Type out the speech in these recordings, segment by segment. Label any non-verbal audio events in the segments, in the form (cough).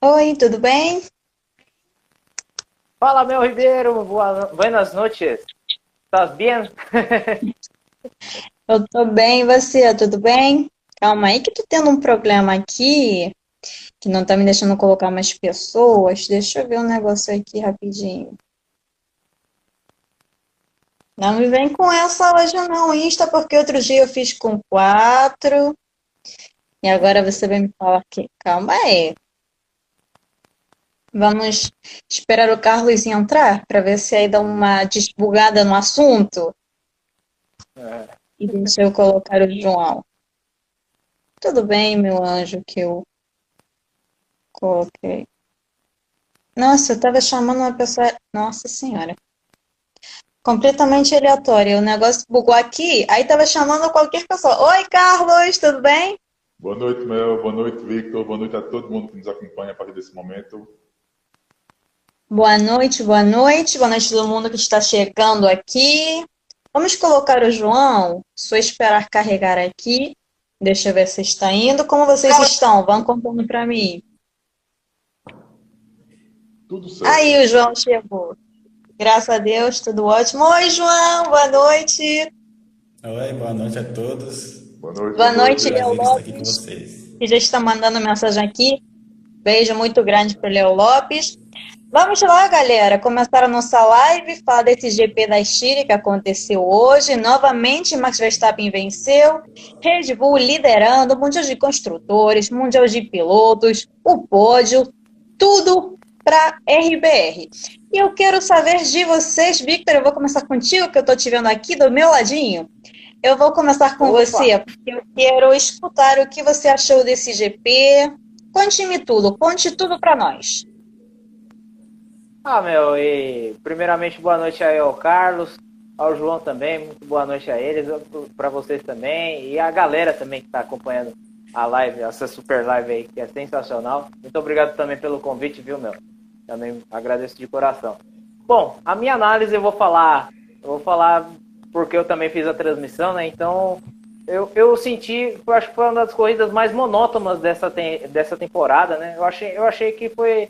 Oi, tudo bem? Fala, meu Ribeiro, boa, buenas noches. Estás bem? (laughs) Eu tô bem, e você, tudo bem? Calma aí que tô tendo um problema aqui, que não tá me deixando colocar mais pessoas. Deixa eu ver um negócio aqui rapidinho. Não me vem com essa hoje não, Insta, porque outro dia eu fiz com quatro. E agora você vai me falar que. Calma aí. Vamos esperar o Carlos entrar para ver se aí dá uma desbugada no assunto. É. E deixa eu colocar o João. Tudo bem, meu anjo, que eu coloquei. Nossa, eu estava chamando uma pessoa. Nossa Senhora. Completamente aleatório. O negócio bugou aqui, aí estava chamando qualquer pessoa. Oi, Carlos, tudo bem? Boa noite, Mel. Boa noite, Victor. Boa noite a todo mundo que nos acompanha a partir desse momento. Boa noite, boa noite. Boa noite a todo mundo que está chegando aqui. Vamos colocar o João. Só esperar carregar aqui. Deixa eu ver se está indo. Como vocês estão? Vão contando para mim. Tudo certo. Aí o João chegou. Graças a Deus, tudo ótimo. Oi, João, boa noite. Oi, boa noite a todos. Boa noite. Boa noite, Léo com Lopes, que já está mandando mensagem aqui. Beijo muito grande para o Léo Lopes. Vamos lá, galera, começar a nossa live, falar desse GP da Estíria que aconteceu hoje. Novamente, Max Verstappen venceu. Red Bull liderando, Mundial de Construtores, Mundial de Pilotos, o pódio, tudo para RBR. E eu quero saber de vocês, Victor, eu vou começar contigo, que eu estou te vendo aqui do meu ladinho. Eu vou começar com Opa. você, porque eu quero escutar o que você achou desse GP. Conte-me tudo, conte tudo para nós. Ah, meu, e primeiramente boa noite aí ao Carlos, ao João também, muito boa noite a eles, para vocês também, e a galera também que está acompanhando a live, essa super live aí, que é sensacional. Muito obrigado também pelo convite, viu, meu? Também agradeço de coração. Bom, a minha análise eu vou falar, eu vou falar porque eu também fiz a transmissão, né? Então, eu, eu senti, eu acho que foi uma das corridas mais monótonas dessa, tem- dessa temporada, né? Eu achei, eu achei que foi.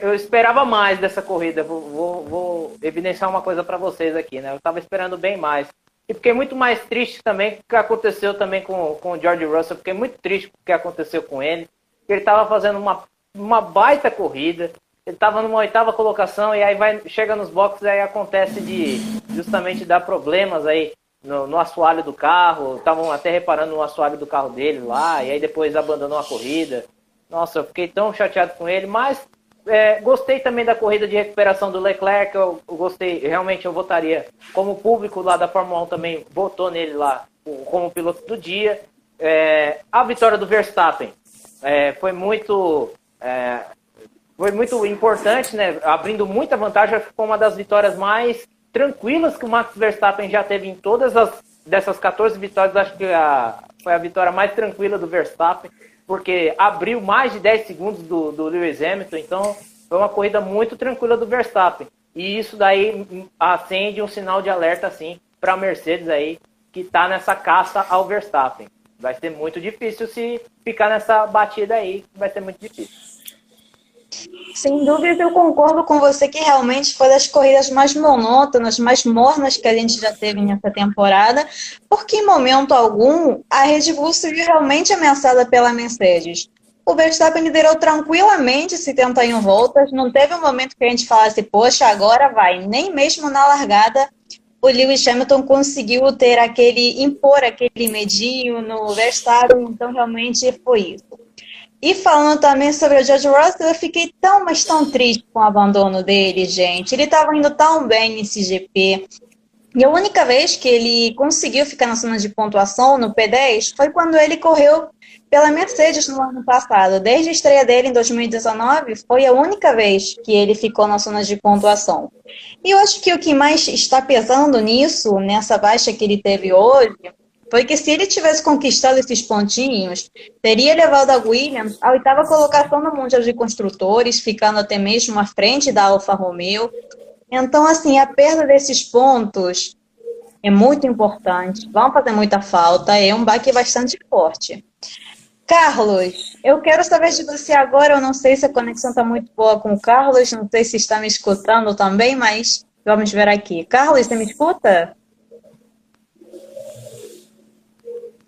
Eu esperava mais dessa corrida. Vou, vou, vou evidenciar uma coisa para vocês aqui, né? Eu estava esperando bem mais. E fiquei muito mais triste também que aconteceu também com, com o George Russell. Fiquei muito triste com o que aconteceu com ele. Ele estava fazendo uma, uma baita corrida. Ele estava numa oitava colocação e aí vai, chega nos boxes e aí acontece de justamente dar problemas aí no, no assoalho do carro. Estavam até reparando no assoalho do carro dele lá, e aí depois abandonou a corrida. Nossa, eu fiquei tão chateado com ele, mas é, gostei também da corrida de recuperação do Leclerc. Eu, eu gostei, realmente eu votaria. Como o público lá da Fórmula 1 também votou nele lá como piloto do dia. É, a vitória do Verstappen é, foi muito. é, foi muito importante, né? Abrindo muita vantagem, foi uma das vitórias mais tranquilas que o Max Verstappen já teve em todas as dessas 14 vitórias. Acho que a, foi a vitória mais tranquila do Verstappen, porque abriu mais de 10 segundos do, do Lewis Hamilton. Então, foi uma corrida muito tranquila do Verstappen. E isso daí acende um sinal de alerta, assim, para a Mercedes aí, que está nessa caça ao Verstappen. Vai ser muito difícil se ficar nessa batida aí, vai ser muito difícil. Sem dúvida, eu concordo com você que realmente foi das corridas mais monótonas, mais mornas que a gente já teve nessa temporada, porque em momento algum a Red Bull se viu realmente ameaçada pela Mercedes. O Verstappen liderou tranquilamente 71 voltas, não teve um momento que a gente falasse, poxa, agora vai. Nem mesmo na largada o Lewis Hamilton conseguiu ter aquele, impor aquele medinho no Verstappen, então realmente foi isso. E falando também sobre o George Russell, eu fiquei tão, mas tão triste com o abandono dele, gente. Ele estava indo tão bem nesse GP. E a única vez que ele conseguiu ficar na zona de pontuação, no P10, foi quando ele correu pela Mercedes no ano passado. Desde a estreia dele em 2019, foi a única vez que ele ficou na zona de pontuação. E eu acho que o que mais está pesando nisso, nessa baixa que ele teve hoje, foi que se ele tivesse conquistado esses pontinhos, teria levado a Williams à oitava colocação no Mundial de Construtores, ficando até mesmo à frente da Alfa Romeo. Então, assim, a perda desses pontos é muito importante, vão fazer muita falta, é um baque bastante forte. Carlos, eu quero saber de você agora. Eu não sei se a conexão está muito boa com o Carlos, não sei se está me escutando também, mas vamos ver aqui. Carlos, você me escuta?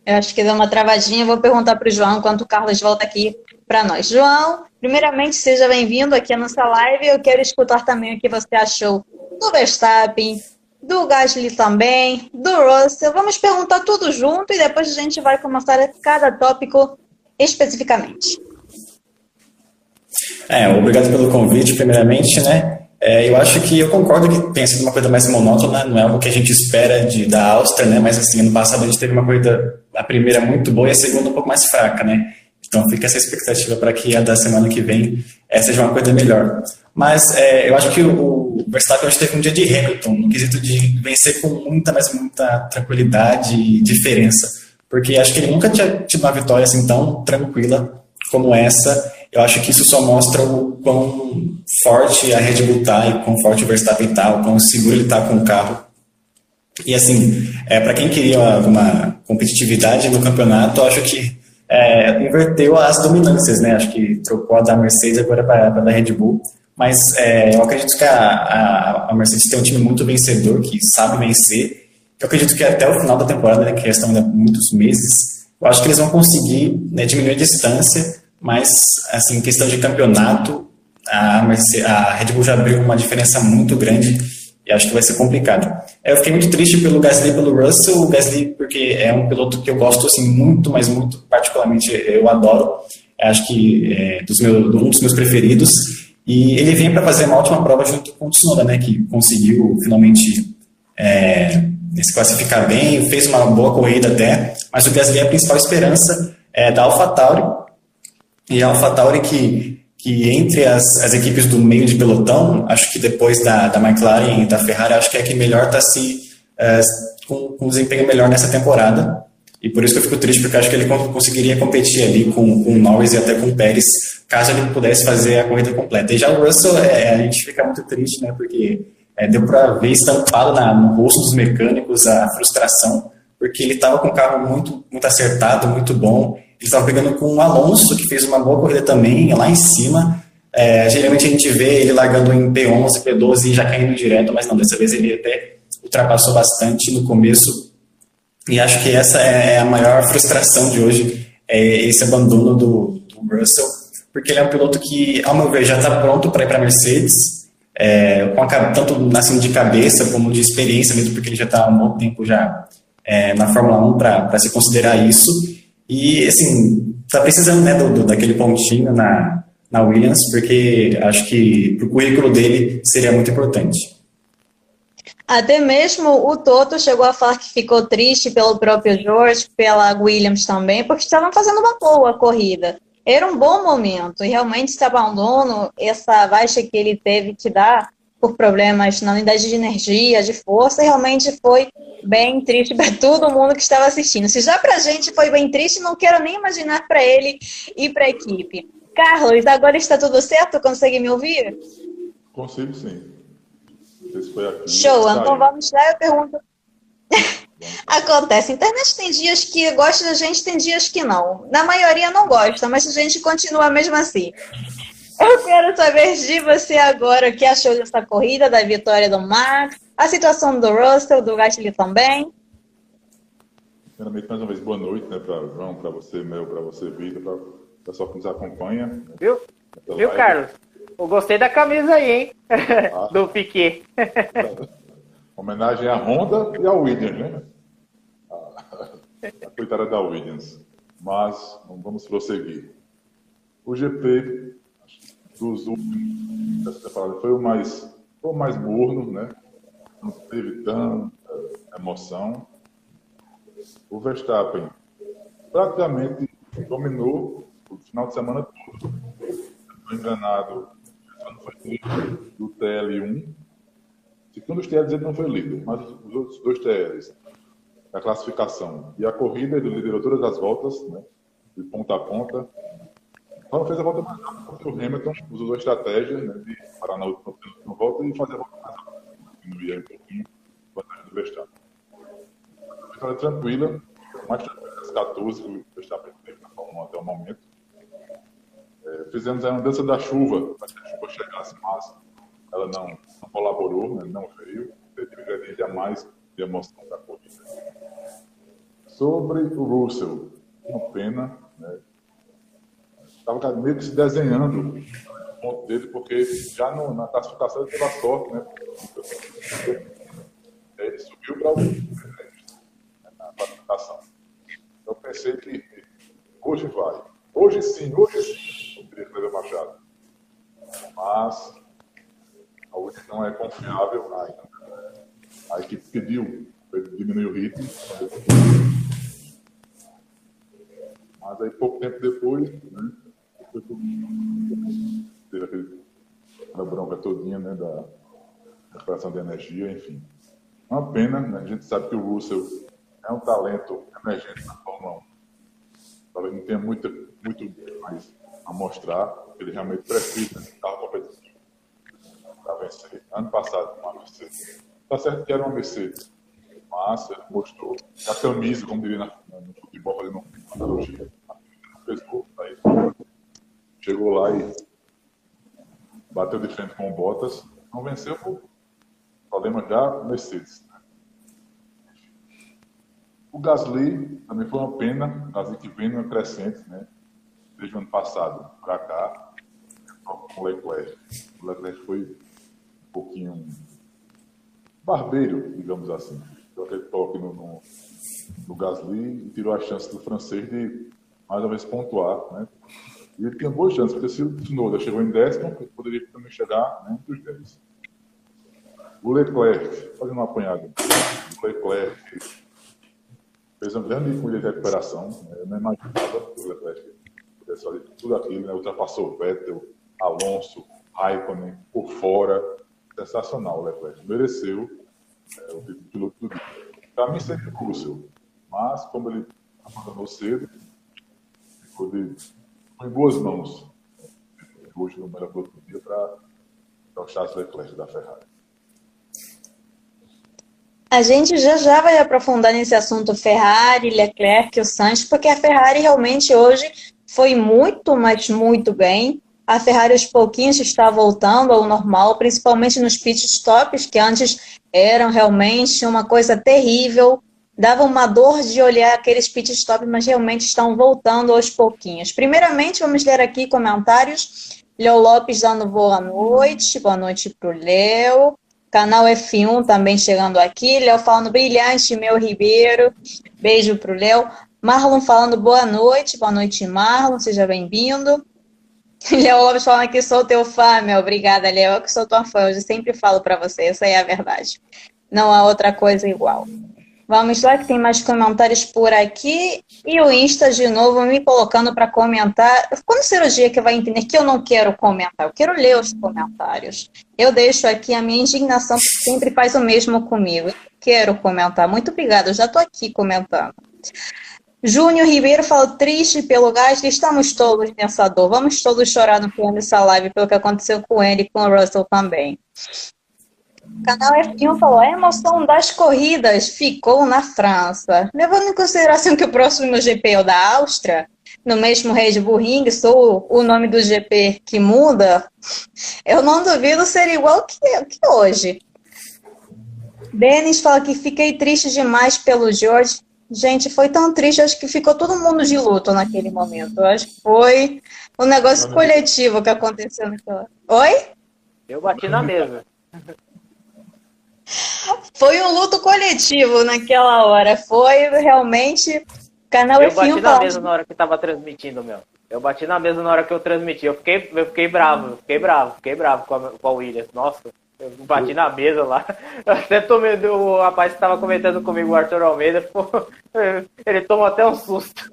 Eu acho que deu uma travadinha. Vou perguntar para o João enquanto o Carlos volta aqui para nós. João, primeiramente, seja bem-vindo aqui à nossa live. Eu quero escutar também o que você achou do Verstappen, do Gasly também, do Russell. Vamos perguntar tudo junto e depois a gente vai começar cada tópico especificamente. É, obrigado pelo convite, primeiramente, né? É, eu acho que eu concordo que tenha sido uma coisa mais monótona, não é algo que a gente espera de, da Áustria, né? Mas assim, ano passado a gente teve uma corrida, a primeira muito boa e a segunda um pouco mais fraca, né? Então fica essa expectativa para que a da semana que vem seja uma coisa melhor. Mas é, eu acho que o, o Verstappen hoje teve um dia de Hamilton, no quesito de vencer com muita, mas muita tranquilidade e diferença porque acho que ele nunca tinha tido uma vitória assim tão tranquila como essa. Eu acho que isso só mostra o quão forte a Red Bull tá e quão forte o Verstappen tá, o quão seguro ele tá com o carro. E assim, é, para quem queria uma competitividade no campeonato, acho que é, inverteu as dominâncias, né? Acho que trocou a da Mercedes agora para a da Red Bull. Mas é, eu acredito que a, a, a Mercedes tem um time muito vencedor, que sabe vencer eu acredito que até o final da temporada, né, que resta ainda muitos meses, eu acho que eles vão conseguir né, diminuir a distância, mas, assim, questão de campeonato, a, a Red Bull já abriu uma diferença muito grande e acho que vai ser complicado. Eu fiquei muito triste pelo Gasly e pelo Russell, o Gasly porque é um piloto que eu gosto assim muito, mas muito particularmente eu adoro. Acho que é dos meus, um dos meus preferidos. E ele vem para fazer uma ótima prova junto com o Tsunoda, né, que conseguiu finalmente é, se classificar bem, fez uma boa corrida até, mas o Gasly é a principal esperança é, da AlphaTauri, e a AlphaTauri que, que entre as, as equipes do meio de pelotão, acho que depois da, da McLaren e da Ferrari, acho que é a que melhor está se é, com, com um desempenho melhor nessa temporada, e por isso que eu fico triste, porque acho que ele conseguiria competir ali com, com o Norris e até com o Pérez, caso ele pudesse fazer a corrida completa. E já o Russell, é, a gente fica muito triste, né, porque é, deu para ver estampado na, no rosto dos mecânicos a frustração, porque ele estava com o carro muito, muito acertado, muito bom. Estava pegando com o Alonso, que fez uma boa corrida também, lá em cima. É, geralmente a gente vê ele largando em P11, P12 e já caindo direto, mas não, dessa vez ele até ultrapassou bastante no começo. E acho que essa é a maior frustração de hoje, é esse abandono do, do Russell, porque ele é um piloto que, ao meu ver, já está pronto para ir para a Mercedes, é, com a, tanto nascendo de cabeça como de experiência mesmo, porque ele já está há um bom tempo já é, na Fórmula 1 para se considerar isso. E, assim, está precisando né, do, do, daquele pontinho na, na Williams, porque acho que para o currículo dele seria muito importante. Até mesmo o Toto chegou a falar que ficou triste pelo próprio George, pela Williams também, porque estavam fazendo uma boa corrida era um bom momento. E realmente esse abandono, essa baixa que ele teve que dar por problemas na unidade de energia, de força, realmente foi bem triste para (laughs) todo mundo que estava assistindo. Se já para a gente foi bem triste, não quero nem imaginar para ele e para a equipe. Carlos, agora está tudo certo? Consegue me ouvir? Consigo sim. Show, então vamos lá, eu pergunto. (laughs) Acontece. A internet tem dias que gosta da gente, tem dias que não. Na maioria não gosta, mas a gente continua mesmo assim. Eu quero saber de você agora o que achou dessa corrida, da vitória do Max, a situação do Russell, do Gasly também. Primeiramente, mais uma vez, boa noite, né, para João, para você, Mel, para você, Vitor, para o pessoal que nos acompanha. Né, Viu? Viu, Carlos? Eu gostei da camisa aí, hein? Ah. (laughs) do Piquet. (laughs) Homenagem à Honda e ao Williams, né? (laughs) A, coitada da Williams. Mas vamos prosseguir. O GP dos últimos temporada foi o mais, foi o mais morno, né? Não teve tanta emoção. O Verstappen praticamente dominou o final de semana todo. Estou enganado, não foi do TL1, Segundo os TLs, ele não foi líder, mas os outros dois TLs, a classificação e a corrida, ele liderou todas as voltas, né, de ponta a ponta. Quando fez a volta mais rápida, o Hamilton usou a estratégia né, de parar na última, volta e fazer a volta mais rápida, diminuir um pouquinho vantagem do Verstappen. A vitória tranquila, mais tranquila das 14 que o Verstappen teve na Fórmula até o momento. É, fizemos a dança da chuva, para que a chuva chegasse, mas ela não, não colaborou, né, não veio. Teve ingrediente a mais de emoção da corrida. Sobre o Russell, uma pena, né? Estava meio que se desenhando o ponto dele, porque já no, na classificação ele teve a sorte, né? Ele subiu para o na classificação. Eu pensei que hoje vai. Hoje sim, hoje sim, queria Cleber Machado. Mas a UNI não é confiável ainda. A equipe pediu para diminuir o ritmo. Mas aí pouco tempo depois, né, teve aquele, aquela bronca todinha né, da recuperação de energia, enfim. Uma pena, né? a gente sabe que o Russell é um talento emergente na Fórmula 1. Talvez não tenha muito, muito mais a mostrar, ele realmente precisa de carro competitivo para vencer. Ano passado, uma Mercedes. Está certo que era uma Mercedes, mas ele mostrou a camisa, como diria no futebol, fazendo uma analogia, chegou lá e bateu de frente com o Bottas, não venceu por problema já Mercedes. O Gasly também foi uma pena, o Gasly que vem numa crescente, né? Desde o ano passado para cá, com o Leclerc. O Leclerc foi um pouquinho barbeiro, digamos assim. Deu aquele toque no, no, no Gasly e tirou a chance do francês de mais uma vez pontuar, né? E ele tinha boas chances, porque se o Tsunoda chegou em décimo, ele poderia também chegar né, entre os 10. O Leclerc, fazendo uma apanhada, o Leclerc fez uma grande corrida de recuperação. Né? Eu não imaginava que o Leclerc pudesse fazer tudo aquilo, né? ultrapassou Vettel, Alonso, Raikkonen, por fora. Sensacional o Leclerc. Mereceu é, o título piloto do dia. Para mim seria o Russell, mas como ele abandonou cedo, ficou de, em boas mãos. Hoje no melhor piloto do dia para o Charles Leclerc da Ferrari. A gente já já vai aprofundar nesse assunto Ferrari, Leclerc o Sainz, porque a Ferrari realmente hoje foi muito, mas muito bem. A Ferrari aos pouquinhos está voltando ao normal, principalmente nos pit stops, que antes eram realmente uma coisa terrível. Dava uma dor de olhar aqueles pit stops, mas realmente estão voltando aos pouquinhos. Primeiramente, vamos ler aqui comentários. Léo Lopes dando boa noite. Boa noite para o Léo. Canal F1 também chegando aqui. Léo falando brilhante, meu Ribeiro. Beijo pro Léo. Marlon falando boa noite. Boa noite, Marlon. Seja bem-vindo. (laughs) Léo Lopes falando que sou teu fã, meu. Obrigada, Léo. Que sou tua fã. Eu sempre falo para você. Essa é a verdade. Não há outra coisa igual. Vamos lá, que tem mais comentários por aqui. E o Insta, de novo, me colocando para comentar. Quando cirurgia que vai entender que eu não quero comentar? Eu quero ler os comentários. Eu deixo aqui a minha indignação, porque sempre faz o mesmo comigo. Eu quero comentar. Muito obrigada, eu já estou aqui comentando. Júnior Ribeiro falou triste pelo gás, estamos todos nessa dor. Vamos todos chorar no fim dessa live pelo que aconteceu com ele e com o Russell também. O canal F1 falou: a emoção das corridas ficou na França. Levando em consideração que o próximo GP é o da Áustria, no mesmo Red Bull Ring, sou o nome do GP que muda, eu não duvido ser igual que, que hoje. Denis fala que fiquei triste demais pelo George. Gente, foi tão triste, acho que ficou todo mundo de luto naquele momento. Eu acho que foi um negócio coletivo que aconteceu naquela. Oi? Eu bati na mesa. Foi um luto coletivo naquela hora. Foi realmente. Canal eu bati na mesa na hora que tava transmitindo, meu. Eu bati na mesa na hora que eu transmiti. Eu fiquei, eu fiquei bravo, eu fiquei bravo, fiquei bravo com a, com a Williams. Nossa, eu bati na mesa lá. (laughs) Eu até tomei o rapaz que tava comentando comigo, o Arthur Almeida, (laughs) pô, ele tomou até um susto.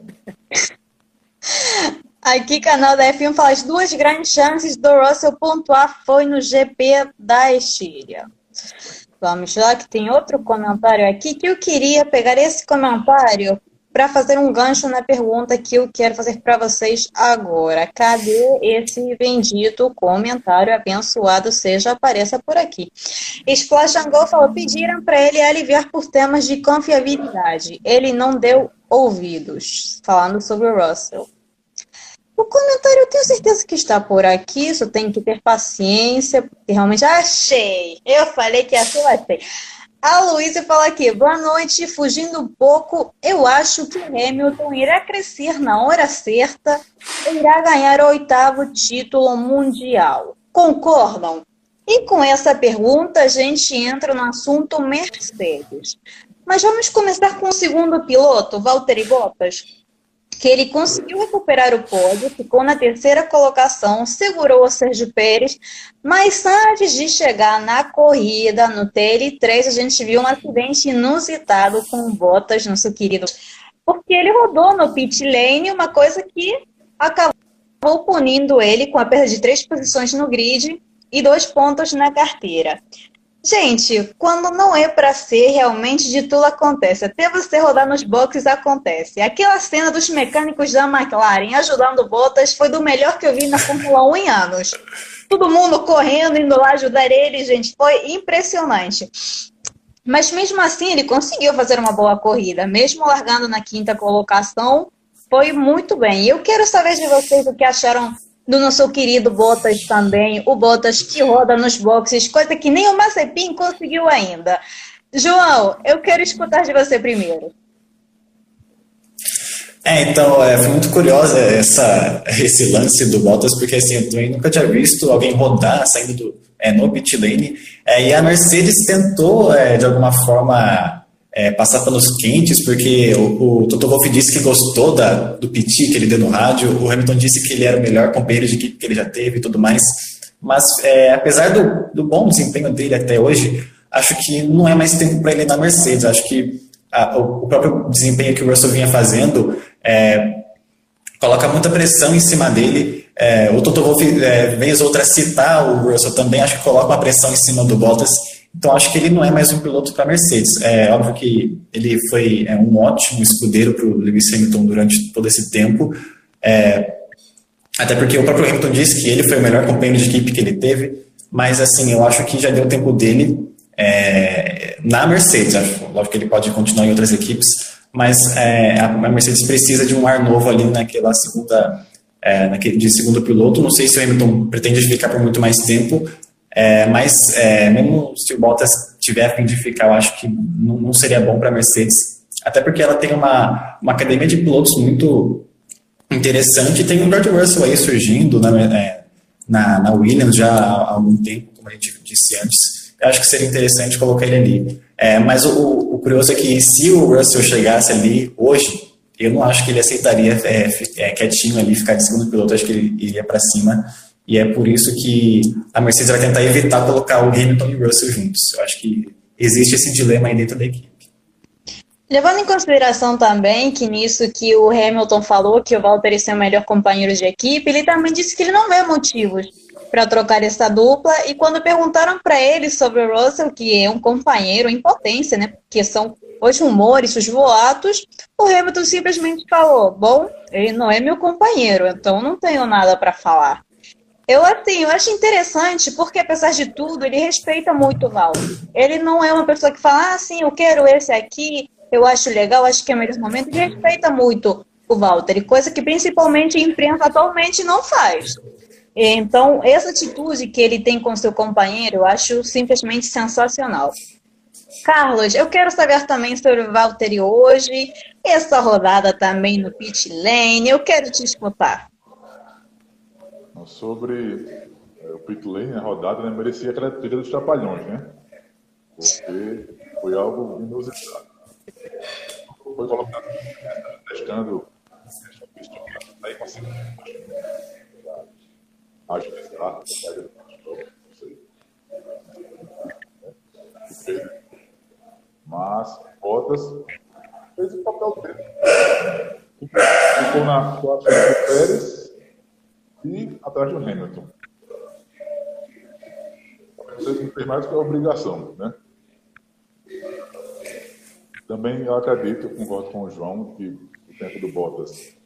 Aqui, canal da F1 fala: as duas grandes chances do Russell pontuar foi no GP da Estíria. Vamos lá, que tem outro comentário aqui que eu queria pegar esse comentário para fazer um gancho na pergunta que eu quero fazer para vocês agora. Cadê esse bendito comentário abençoado seja apareça por aqui? Splash Go falou: pediram para ele aliviar por temas de confiabilidade. Ele não deu ouvidos, falando sobre o Russell. O comentário eu tenho certeza que está por aqui, só tem que ter paciência, porque realmente achei. Eu falei que assim vai ser. A Luísa fala aqui, boa noite, fugindo um pouco, eu acho que Hamilton irá crescer na hora certa e irá ganhar o oitavo título mundial. Concordam? E com essa pergunta, a gente entra no assunto Mercedes. Mas vamos começar com o segundo piloto, Valtteri Bottas, que ele conseguiu recuperar o pódio, ficou na terceira colocação, segurou o Sérgio Pérez, mas antes de chegar na corrida, no TL3, a gente viu um acidente inusitado com Bottas, nosso querido, porque ele rodou no pit lane, uma coisa que acabou punindo ele com a perda de três posições no grid e dois pontos na carteira. Gente, quando não é para ser, realmente de tudo acontece. Até você rodar nos boxes acontece. Aquela cena dos mecânicos da McLaren ajudando Bottas foi do melhor que eu vi na Fórmula 1 em anos. Todo mundo correndo, indo lá ajudar ele, gente. Foi impressionante. Mas mesmo assim, ele conseguiu fazer uma boa corrida. Mesmo largando na quinta colocação, foi muito bem. Eu quero saber de vocês o que acharam do nosso querido Bottas também, o Bottas que roda nos boxes, coisa que nem o Mazepin conseguiu ainda. João, eu quero escutar de você primeiro. É, então, é, foi muito curiosa essa, esse lance do Bottas, porque assim, eu também nunca tinha visto alguém rodar saindo do, é, no pit lane, é, e a Mercedes tentou, é, de alguma forma, é, passar panos quentes, porque o, o Toto Wolff disse que gostou da, do piti que ele deu no rádio, o Hamilton disse que ele era o melhor companheiro de equipe que ele já teve e tudo mais, mas é, apesar do, do, bom desempenho dele até hoje, acho que não é mais tempo para ele na Mercedes, acho que a, o, próprio desempenho que o Russell vinha fazendo é, coloca muita pressão em cima dele, é, o Toto Wolff, é, vez outra citar o Russell também, acho que coloca uma pressão em cima do Bottas, então, acho que ele não é mais um piloto para a Mercedes. É óbvio que ele foi é, um ótimo escudeiro para o Lewis Hamilton durante todo esse tempo. É, até porque o próprio Hamilton disse que ele foi o melhor companheiro de equipe que ele teve. Mas, assim, eu acho que já deu tempo dele é, na Mercedes. Acho, lógico que ele pode continuar em outras equipes, mas é, a Mercedes precisa de um ar novo ali naquela segunda, é, naquele, de segundo piloto. Não sei se o Hamilton pretende ficar por muito mais tempo, é, mas é, mesmo se o Bottas tiver a fim de ficar, eu acho que não, não seria bom para a Mercedes, até porque ela tem uma, uma academia de pilotos muito interessante. Tem o George Russell aí surgindo na, é, na, na, Williams já há algum tempo, como a gente disse antes. Eu acho que seria interessante colocar ele ali. É, mas o, o, curioso é que se o Russell chegasse ali hoje, eu não acho que ele aceitaria é, é, quietinho ali, ficar de segundo piloto. Acho que ele iria para cima e é por isso que a Mercedes vai tentar evitar colocar o Hamilton e o Russell juntos. Eu acho que existe esse dilema aí dentro da equipe. Levando em consideração também que nisso que o Hamilton falou que o Valtteri é o melhor companheiro de equipe, ele também disse que ele não vê motivos para trocar essa dupla. E quando perguntaram para ele sobre o Russell, que é um companheiro em potência, né? Porque são os rumores, os boatos, o Hamilton simplesmente falou: Bom, ele não é meu companheiro, então não tenho nada para falar. Eu, assim, eu acho interessante porque, apesar de tudo, ele respeita muito o Val. Ele não é uma pessoa que fala, ah, sim, eu quero esse aqui, eu acho legal, acho que é o melhor momento. Ele respeita muito o Walter, coisa que principalmente a imprensa atualmente não faz. Então, essa atitude que ele tem com seu companheiro, eu acho simplesmente sensacional. Carlos, eu quero saber também sobre o Valtteri hoje, essa rodada também no pit lane, eu quero te escutar. Sobre é, o pit lane, a rodada, né, merecia aquela trilha dos trapalhões, né? Porque foi algo inusitado. Foi colocado testando aí sei. Mas Bottas fez o papel dele. Ficou na classe do Pérez e atrás do Hamilton. Você não tem mais que a obrigação, né? Também eu acredito, eu concordo com o João, que o tempo do Bottas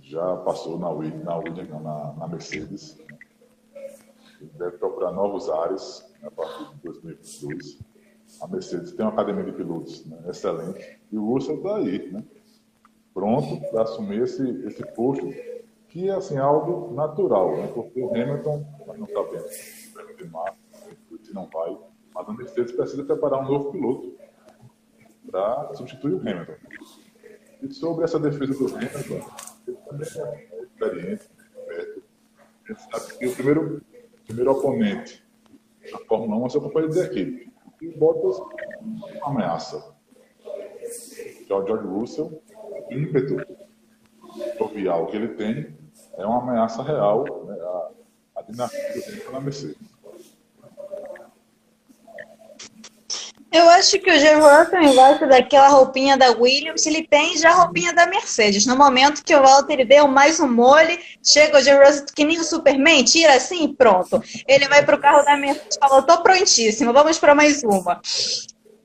já passou na Williams, na, Williams, na, na Mercedes. Ele deve procurar novos ares né, a partir de 2022. A Mercedes tem uma academia de pilotos né, excelente e o Russell está aí, né, pronto para assumir esse, esse posto que é assim, algo natural, né? porque o Hamilton, não sabemos se vai confirmar, se não vai, mas a Mercedes precisa preparar um novo piloto para substituir o Hamilton. E sobre essa defesa do Hamilton, ele também é experiente, perto. A sabe que o primeiro, primeiro oponente na Fórmula 1 é seu companheiro de equipe. E o Bottas é uma ameaça. É o George Russell, o ímpeto jovial que ele tem é uma ameaça real né, a, a dinastia na Mercedes. Eu acho que o Russell gosta daquela roupinha da Williams, ele tem já a roupinha da Mercedes. No momento que o Walter deu mais um mole, chega o Russell que nem o Superman, tira assim e pronto. Ele vai pro carro da Mercedes e falou, tô prontíssimo, vamos para mais uma.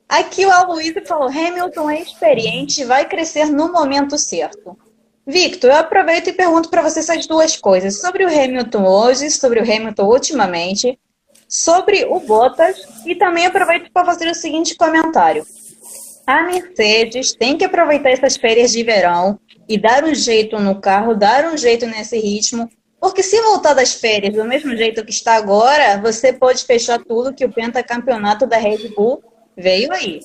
Aqui o Aloysio falou, Hamilton é experiente, vai crescer no momento certo. Victor, eu aproveito e pergunto para você essas duas coisas. Sobre o Hamilton hoje, sobre o Hamilton ultimamente, sobre o Bottas e também aproveito para fazer o seguinte comentário. A Mercedes tem que aproveitar essas férias de verão e dar um jeito no carro, dar um jeito nesse ritmo, porque se voltar das férias do mesmo jeito que está agora, você pode fechar tudo que o pentacampeonato da Red Bull veio aí.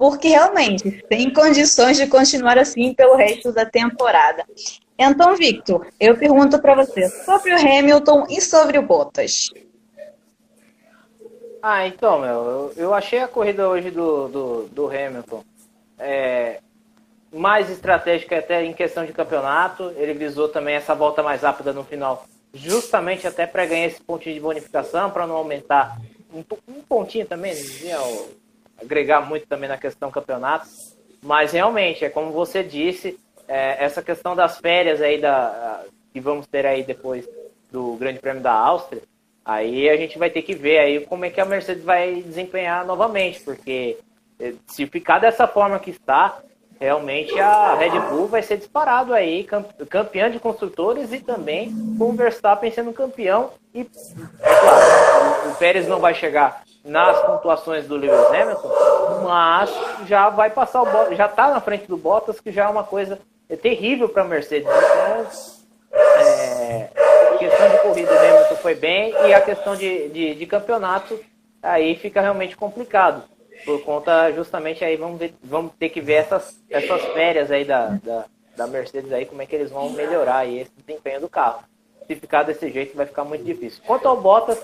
Porque realmente tem condições de continuar assim pelo resto da temporada. Então, Victor, eu pergunto para você sobre o Hamilton e sobre o Bottas. Ah, então, meu, eu, achei a corrida hoje do, do, do Hamilton é, mais estratégica até em questão de campeonato. Ele visou também essa volta mais rápida no final, justamente até para ganhar esse pontinho de bonificação, para não aumentar um, um pontinho também, não agregar muito também na questão campeonato. Mas realmente, é como você disse, é, essa questão das férias aí da, que vamos ter aí depois do Grande Prêmio da Áustria, Aí a gente vai ter que ver aí como é que a Mercedes vai desempenhar novamente, porque eh, se ficar dessa forma que está, realmente a Red Bull vai ser disparado aí, campeã de construtores e também com o Verstappen sendo campeão. E, é claro, o Pérez não vai chegar nas pontuações do Lewis Hamilton, mas já vai passar o Bottas, já está na frente do Bottas, que já é uma coisa terrível para a Mercedes. Então, é, questão de corrida o Hamilton foi bem e a questão de, de, de, campeonato aí fica realmente complicado. Por conta justamente aí vamos, ver, vamos ter que ver essas, essas férias aí da, da, da, Mercedes aí, como é que eles vão melhorar aí esse desempenho do carro. Se ficar desse jeito vai ficar muito difícil. Quanto ao Bottas,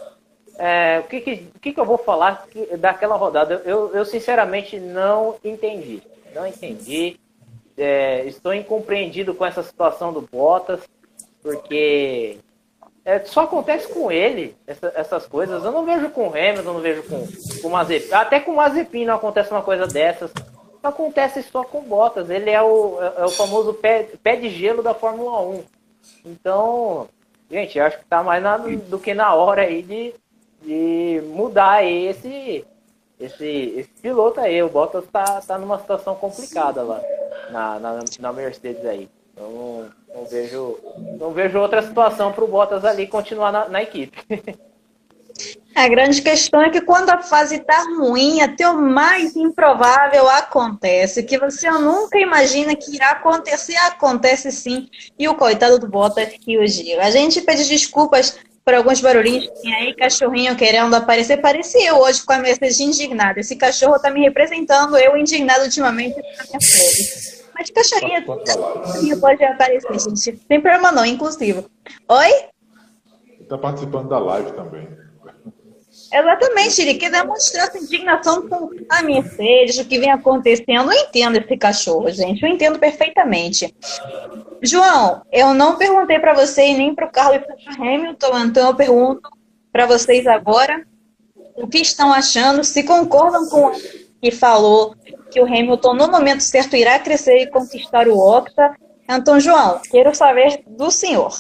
é, o, que, que, que, que eu vou falar daquela rodada? Eu, eu sinceramente não entendi. Não entendi. É, estou incompreendido com essa situação do Bottas, porque é, só acontece com ele essa, essas coisas. Eu não vejo com o Hamilton, não vejo com, com o Mazepin. Até com o Mazepin não acontece uma coisa dessas. Acontece só com Bottas. Ele é o, é, é o famoso pé, pé de gelo da Fórmula 1. Então, gente, acho que tá mais na, do que na hora aí de, de mudar esse, esse, esse piloto aí. O Bottas tá, tá numa situação complicada lá na, na, na Mercedes aí. Então, não vejo, não vejo outra situação para o Bottas ali continuar na, na equipe. (laughs) A grande questão é que quando a fase está ruim, até o mais improvável acontece, que você nunca imagina que irá acontecer, acontece sim. E o coitado do Bottas que o Gil. A gente pede desculpas por alguns barulhinhos que tem aí, cachorrinho querendo aparecer. Parecia eu hoje com a Mercedes indignada. Esse cachorro está me representando, eu indignado ultimamente na minha frente. Mas cachorrinho, cachorrinho pode aparecer, gente. Sem problema não, inclusive. Oi? Está participando da live também. Exatamente, ele quer demonstrar essa indignação com a Mercedes, o que vem acontecendo. Eu entendo esse cachorro, gente, eu entendo perfeitamente. João, eu não perguntei para você nem para o Carlos e para o Hamilton, então eu pergunto para vocês agora o que estão achando, se concordam com o que falou que o Hamilton, no momento certo, irá crescer e conquistar o Octa. Então, João, quero saber do senhor.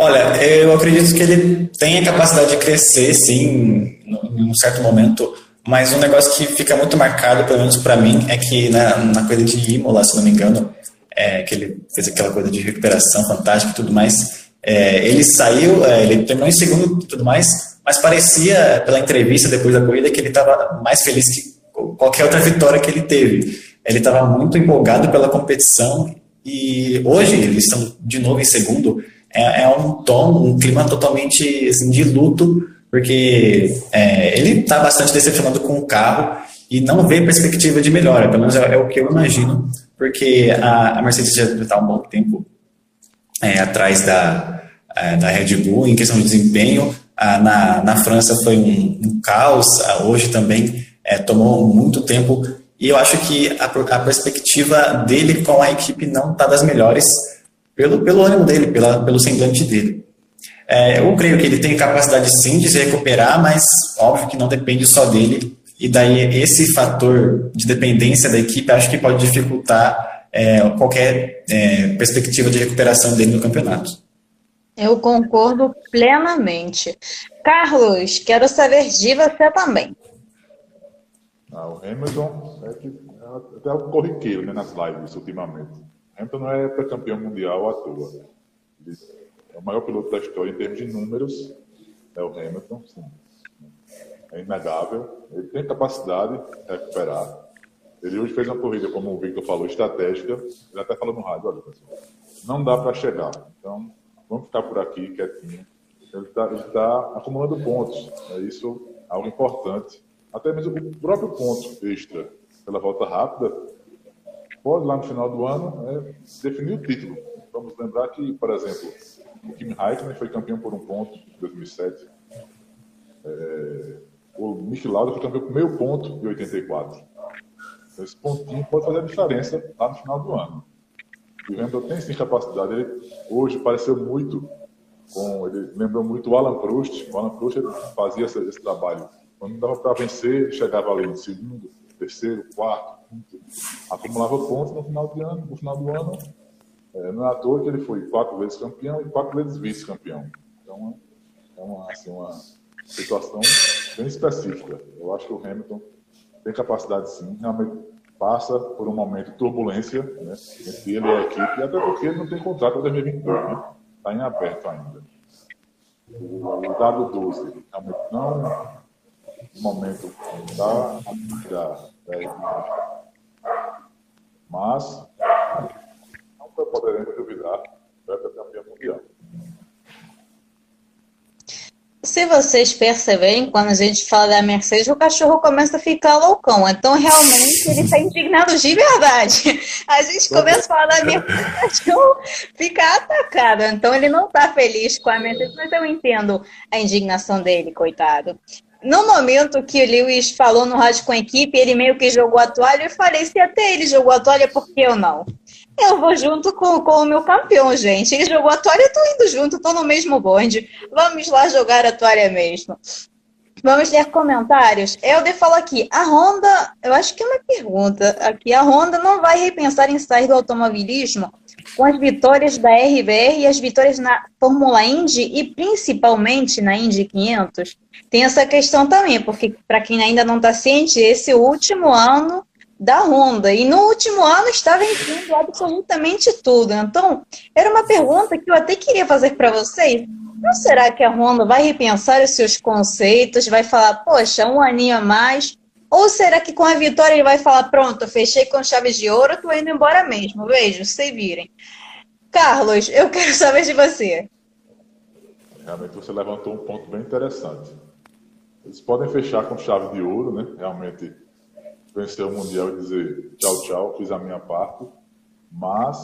Olha, eu acredito que ele tem a capacidade de crescer, sim, em um certo momento, mas um negócio que fica muito marcado, pelo menos para mim, é que na, na coisa de Imola, se não me engano, é, que ele fez aquela coisa de recuperação fantástica e tudo mais, é, ele saiu, é, ele terminou em segundo e tudo mais, mas parecia, pela entrevista depois da corrida, que ele estava mais feliz que qualquer outra vitória que ele teve. Ele estava muito empolgado pela competição E hoje, eles estão de novo em segundo, é, é um tom, um clima totalmente assim, de luto, porque é, ele está bastante decepcionado com o carro e não vê perspectiva de melhora, pelo menos é, é o que eu imagino, porque a, a Mercedes já está um bom tempo é, atrás da, é, da Red Bull em questão de desempenho. Ah, na, na França foi um, um caos, ah, hoje também é, tomou muito tempo. E eu acho que a, a perspectiva dele com a equipe não está das melhores pelo, pelo ânimo dele, pela, pelo semblante dele. É, eu creio que ele tem capacidade sim de se recuperar, mas óbvio que não depende só dele. E daí esse fator de dependência da equipe acho que pode dificultar é, qualquer é, perspectiva de recuperação dele no campeonato. Eu concordo plenamente. Carlos, quero saber de você também. Ah, o Hamilton é que é até o corriqueiro né, nas lives ultimamente. Hamilton não é campeão mundial à toa. Ele é o maior piloto da história em termos de números. É o Hamilton, sim. É inegável. Ele tem capacidade de recuperar. Ele hoje fez uma corrida, como o Victor falou, estratégica. Ele até falou no rádio, olha, pessoal, não dá para chegar. Então, vamos ficar por aqui, quietinho. Ele está tá acumulando pontos. É isso algo importante até mesmo o próprio ponto extra pela volta rápida, pode lá no final do ano é, definir o título. Vamos lembrar que, por exemplo, o Kim Raikkonen foi campeão por um ponto em 2007. É, o Nick Lauda foi campeão por meio ponto em 84. Então, esse pontinho pode fazer a diferença lá no final do ano. E o Hamilton tem sim capacidade. Ele hoje pareceu muito com. Ele lembrou muito o Alan Proust. O Alan Proust fazia esse, esse trabalho quando dava para vencer, chegava ali em segundo, terceiro, quarto, acumulava pontos no final, de ano, no final do ano. É, não é à toa que ele foi quatro vezes campeão e quatro vezes vice-campeão. Então, é uma, assim, uma situação bem específica. Eu acho que o Hamilton tem capacidade, sim, realmente passa por um momento de turbulência né, entre ele e a equipe, até porque ele não tem contrato até 2022, né? Está em aberto ainda. O, o W12 realmente não momento da, da, da mas não poderemos duvidar da campeã mundial. Se vocês perceberem, quando a gente fala da Mercedes, o cachorro começa a ficar loucão. Então, realmente, ele está indignado de verdade. A gente começa a falar da Mercedes, o cachorro fica atacado. Então, ele não está feliz com a Mercedes, mas eu entendo a indignação dele, coitado no momento que o Lewis falou no rádio com a equipe, ele meio que jogou a toalha. Eu falei: se até ele jogou a toalha, por que eu não? Eu vou junto com, com o meu campeão, gente. Ele jogou a toalha, eu tô indo junto, tô no mesmo bonde. Vamos lá jogar a toalha mesmo. Vamos ler comentários. Helder falou aqui: a Honda, eu acho que é uma pergunta aqui. A Honda não vai repensar em sair do automobilismo com as vitórias da RBR e as vitórias na Fórmula Indy e principalmente na Indy 500? Tem essa questão também, porque para quem ainda não está ciente, esse último ano da Honda. E no último ano está vencendo absolutamente tudo. Então, era uma pergunta que eu até queria fazer para vocês. Não será que a Honda vai repensar os seus conceitos, vai falar, poxa, um aninho a mais? Ou será que com a vitória ele vai falar, pronto, fechei com chaves de ouro, tô indo embora mesmo? Vejo, se virem. Carlos, eu (laughs) quero saber de você. Realmente você levantou um ponto bem interessante. Eles podem fechar com chave de ouro, né? Realmente vencer o Mundial e dizer tchau, tchau, fiz a minha parte. Mas,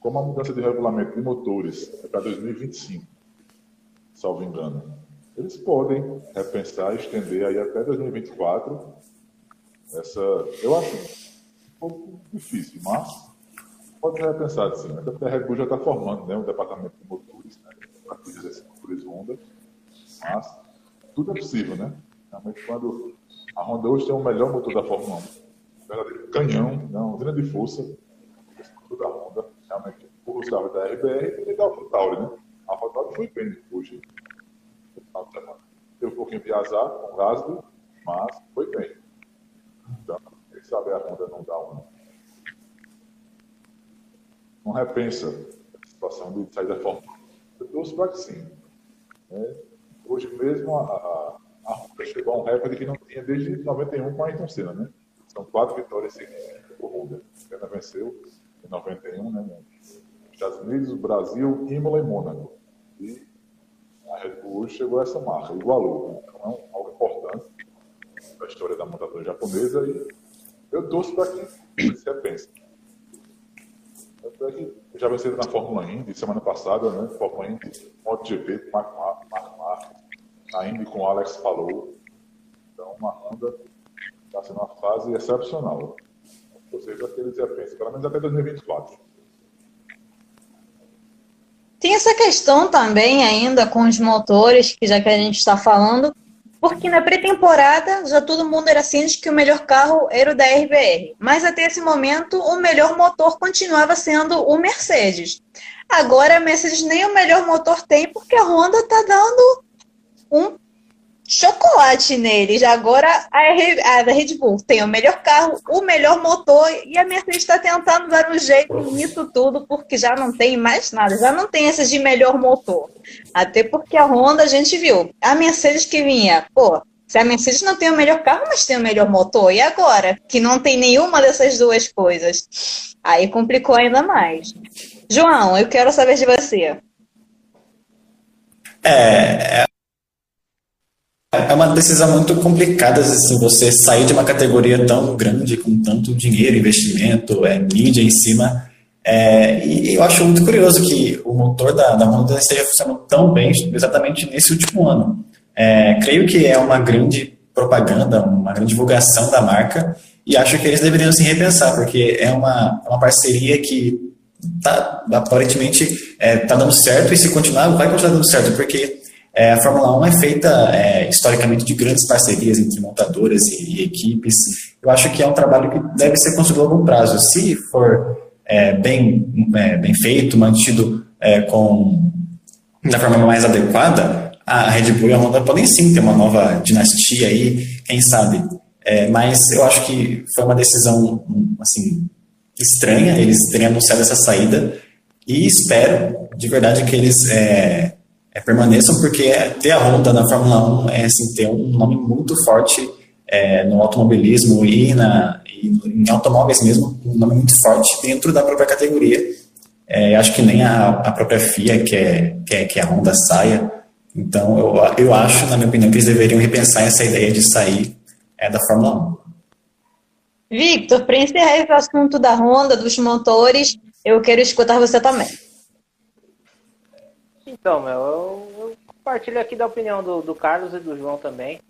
como a mudança de regulamento de motores é para 2025, salvo engano, eles podem repensar, estender aí até 2024. Essa, eu acho um pouco difícil, mas pode ser repensado sim. Até porque a Red Bull já está formando né, um departamento de motores, né, para esses motores Honda. Mas tudo é possível, né? Realmente, quando a Honda hoje tem o melhor motor da Fórmula 1, um verdadeiro canhão, né, uma usina de força, esse motor da Honda, realmente, o Gustavo da RBR e da AlphaTauri, né? A AlphaTauri foi bem hoje, no final de semana. Teve um pouquinho de azar com o Gasly, mas foi bem. Então, quem sabe a Honda não dá um não repensa a situação de sair da Fórmula 1. Eu trouxe para que sim. Né? Hoje mesmo a, a, a Honda chegou a um recorde que não tinha desde 91 com a Ayrton Senna, né? São quatro vitórias seguidas por Honda. Venceu em 91, né? Estados Unidos, Brasil, Imola e Mônaco. E a Red Bull chegou a essa marca, igualou. Então é algo importante da história da montadora japonesa e eu torço para que se repense. Que já venceu na Fórmula Indy semana passada, né? Fórmula Indy, MotoGP, Mark Marques, na Indy com Alex Palou. Então, uma Honda está sendo uma fase excepcional. Ou seja, que eles repensem, pelo menos até 2024. Tem essa questão também ainda com os motores, que já que a gente está falando, porque na pré-temporada já todo mundo era ciente que o melhor carro era o da RBR. Mas até esse momento, o melhor motor continuava sendo o Mercedes. Agora a Mercedes nem o melhor motor tem, porque a Honda está dando um chocolate neles. Agora a Red Bull tem o melhor carro, o melhor motor e a Mercedes está tentando dar um jeito nisso tudo porque já não tem mais nada, já não tem essa de melhor motor. Até porque a Honda a gente viu, a Mercedes que vinha, pô, se a Mercedes não tem o melhor carro, mas tem o melhor motor, e agora? Que não tem nenhuma dessas duas coisas. Aí complicou ainda mais. João, eu quero saber de você. É, é é uma decisão muito complicada, assim, você sair de uma categoria tão grande, com tanto dinheiro, investimento, é, mídia em cima. É, e eu acho muito curioso que o motor da, da Honda esteja funcionando tão bem exatamente nesse último ano. É, creio que é uma grande propaganda, uma grande divulgação da marca, e acho que eles deveriam se repensar, porque é uma, uma parceria que tá, aparentemente está é, tá dando certo, e se continuar, vai continuar dando certo, porque é, a Fórmula 1 é feita é, historicamente de grandes parcerias entre montadoras e, e, equipes. Eu acho que é um trabalho que deve ser construído a longo prazo. Se for é, bem, é, bem feito, mantido é, com da forma mais adequada, a Red Bull e a Honda podem sim ter uma nova dinastia aí, quem sabe. É, mas eu acho que foi uma decisão assim estranha eles terem anunciado essa saída e espero de verdade que eles é, é, permaneçam, porque ter a Honda na Fórmula 1 é assim, ter um nome muito forte é, no automobilismo e, na, e em automóveis mesmo, um nome muito forte dentro da própria categoria. É, acho que nem a, a própria FIA quer, quer que a Honda saia. Então, eu, eu acho, na minha opinião, que eles deveriam repensar essa ideia de sair é, da Fórmula 1. Victor, para encerrar esse assunto da Honda, dos motores, eu quero escutar você também. Então, meu, eu, eu compartilho aqui da opinião do, do, Carlos e do João também.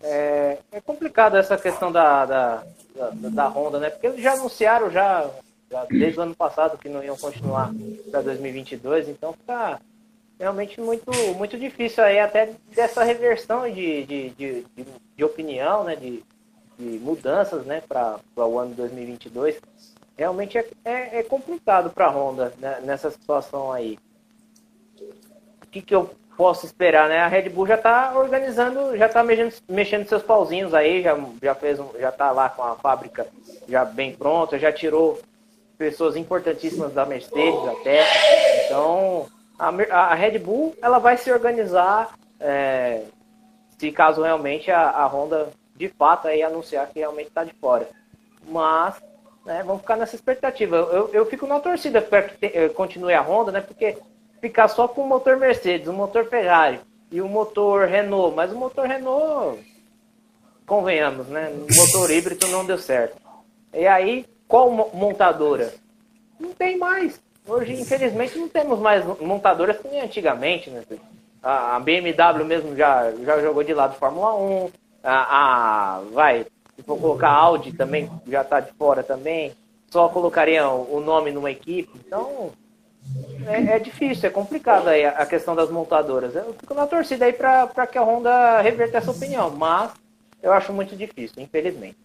É, é complicado essa questão da, da, da, da, Honda, né? Porque eles já anunciaram já, já desde o ano passado que não iam continuar para 2022, então fica realmente muito, muito difícil aí até dessa reversão de, de, de, de, de opinião, né? De, de mudanças, né? Para o ano 2022. Realmente é, é, é complicado para a Honda né, nessa situação aí que, que eu posso esperar, né? A Red Bull já está organizando, já está mexendo, mexendo seus pauzinhos aí, já, já fez um, já está lá com a fábrica já bem pronta, já tirou pessoas importantíssimas da Mercedes até. Então, a, a Red Bull ela vai se organizar é, se caso realmente a, a Honda de fato aí anunciar que realmente está de fora. Mas né, vamos ficar nessa expectativa. Eu, eu fico na torcida para que te, eh, continue a Honda, né? Porque ficar só com o motor Mercedes, o motor Ferrari e o motor Renault, mas o motor Renault, convenhamos, né? O motor (laughs) híbrido não deu certo. E aí, qual montadora? Não tem mais. Hoje, infelizmente, não temos mais montadoras que nem antigamente, né? A BMW mesmo já, já jogou de lado Fórmula 1. A, a vai, se for colocar Audi também, já está de fora também. Só colocariam o nome numa equipe. Então, é, é, difícil, é complicado aí a, questão das montadoras. Eu fico na torcida aí para que a Honda reverta essa opinião, mas eu acho muito difícil, infelizmente.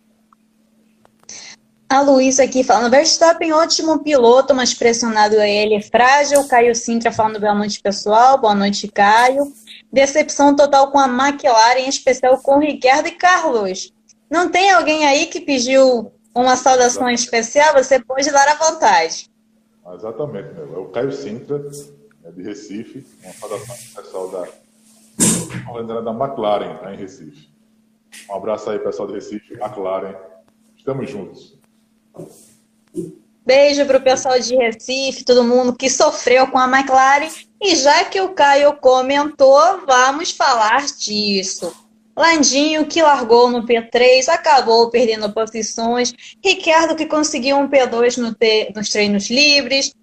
A Luísa aqui falando, Verstappen ótimo piloto, mas pressionado ele é frágil. Caio Sintra falando boa noite, pessoal. Boa noite, Caio. Decepção total com a McLaren, em especial com Ricardo e Carlos. Não tem alguém aí que pediu uma saudação especial? Você pode dar à vontade. Exatamente, meu. É o Caio Sintra, né, de Recife, uma saudação pessoal da, da McLaren, né, em Recife. Um abraço aí, pessoal de Recife, McLaren. Estamos juntos. Beijo para o pessoal de Recife, todo mundo que sofreu com a McLaren. E já que o Caio comentou, vamos falar disso. Landinho, que largou no P3, acabou perdendo posições. Ricardo, que conseguiu um P2 no nos treinos livres